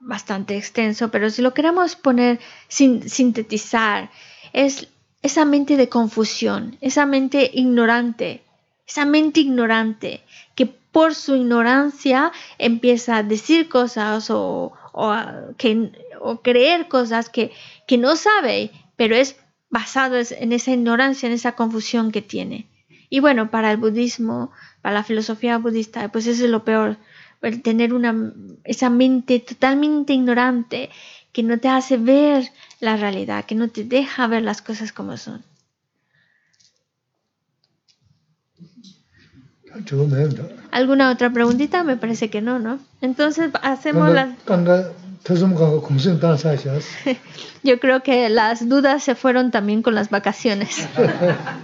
bastante extenso, pero si lo queremos poner, sin, sintetizar, es esa mente de confusión, esa mente ignorante, esa mente ignorante que por su ignorancia empieza a decir cosas o, o, que, o creer cosas que, que no sabe, pero es basado en esa ignorancia, en esa confusión que tiene. Y bueno, para el budismo, para la filosofía budista, pues eso es lo peor, el tener una, esa mente totalmente ignorante que no te hace ver la realidad, que no te deja ver las cosas como son. ¿Alguna otra preguntita? Me parece que no, ¿no? Entonces hacemos las... <laughs> Yo creo que las dudas se fueron también con las vacaciones.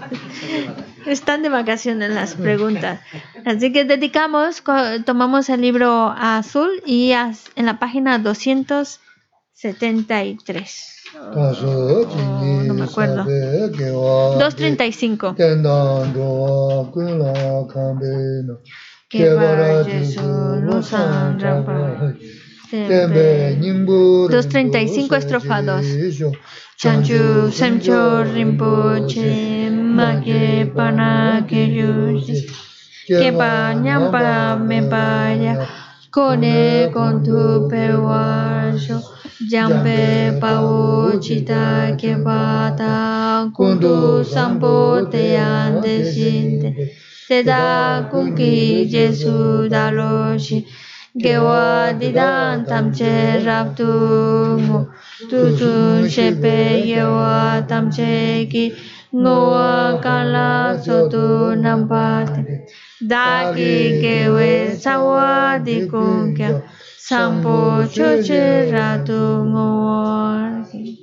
<laughs> Están de vacaciones las preguntas. Así que dedicamos, tomamos el libro azul y en la página 273. No me acuerdo. 235. Que va Jesús 235 estrofa 2. Chanchu Pao Chita Kepata Kundu Sampo Te Ande Sinte Te da Kunki Jesu Daloshi gewa didan tamche raptu ngo tu tu shepe gewa tamche ki ngoa kala sotu nampate dagi gewe sawa di kunkya sampo choche radu ngor.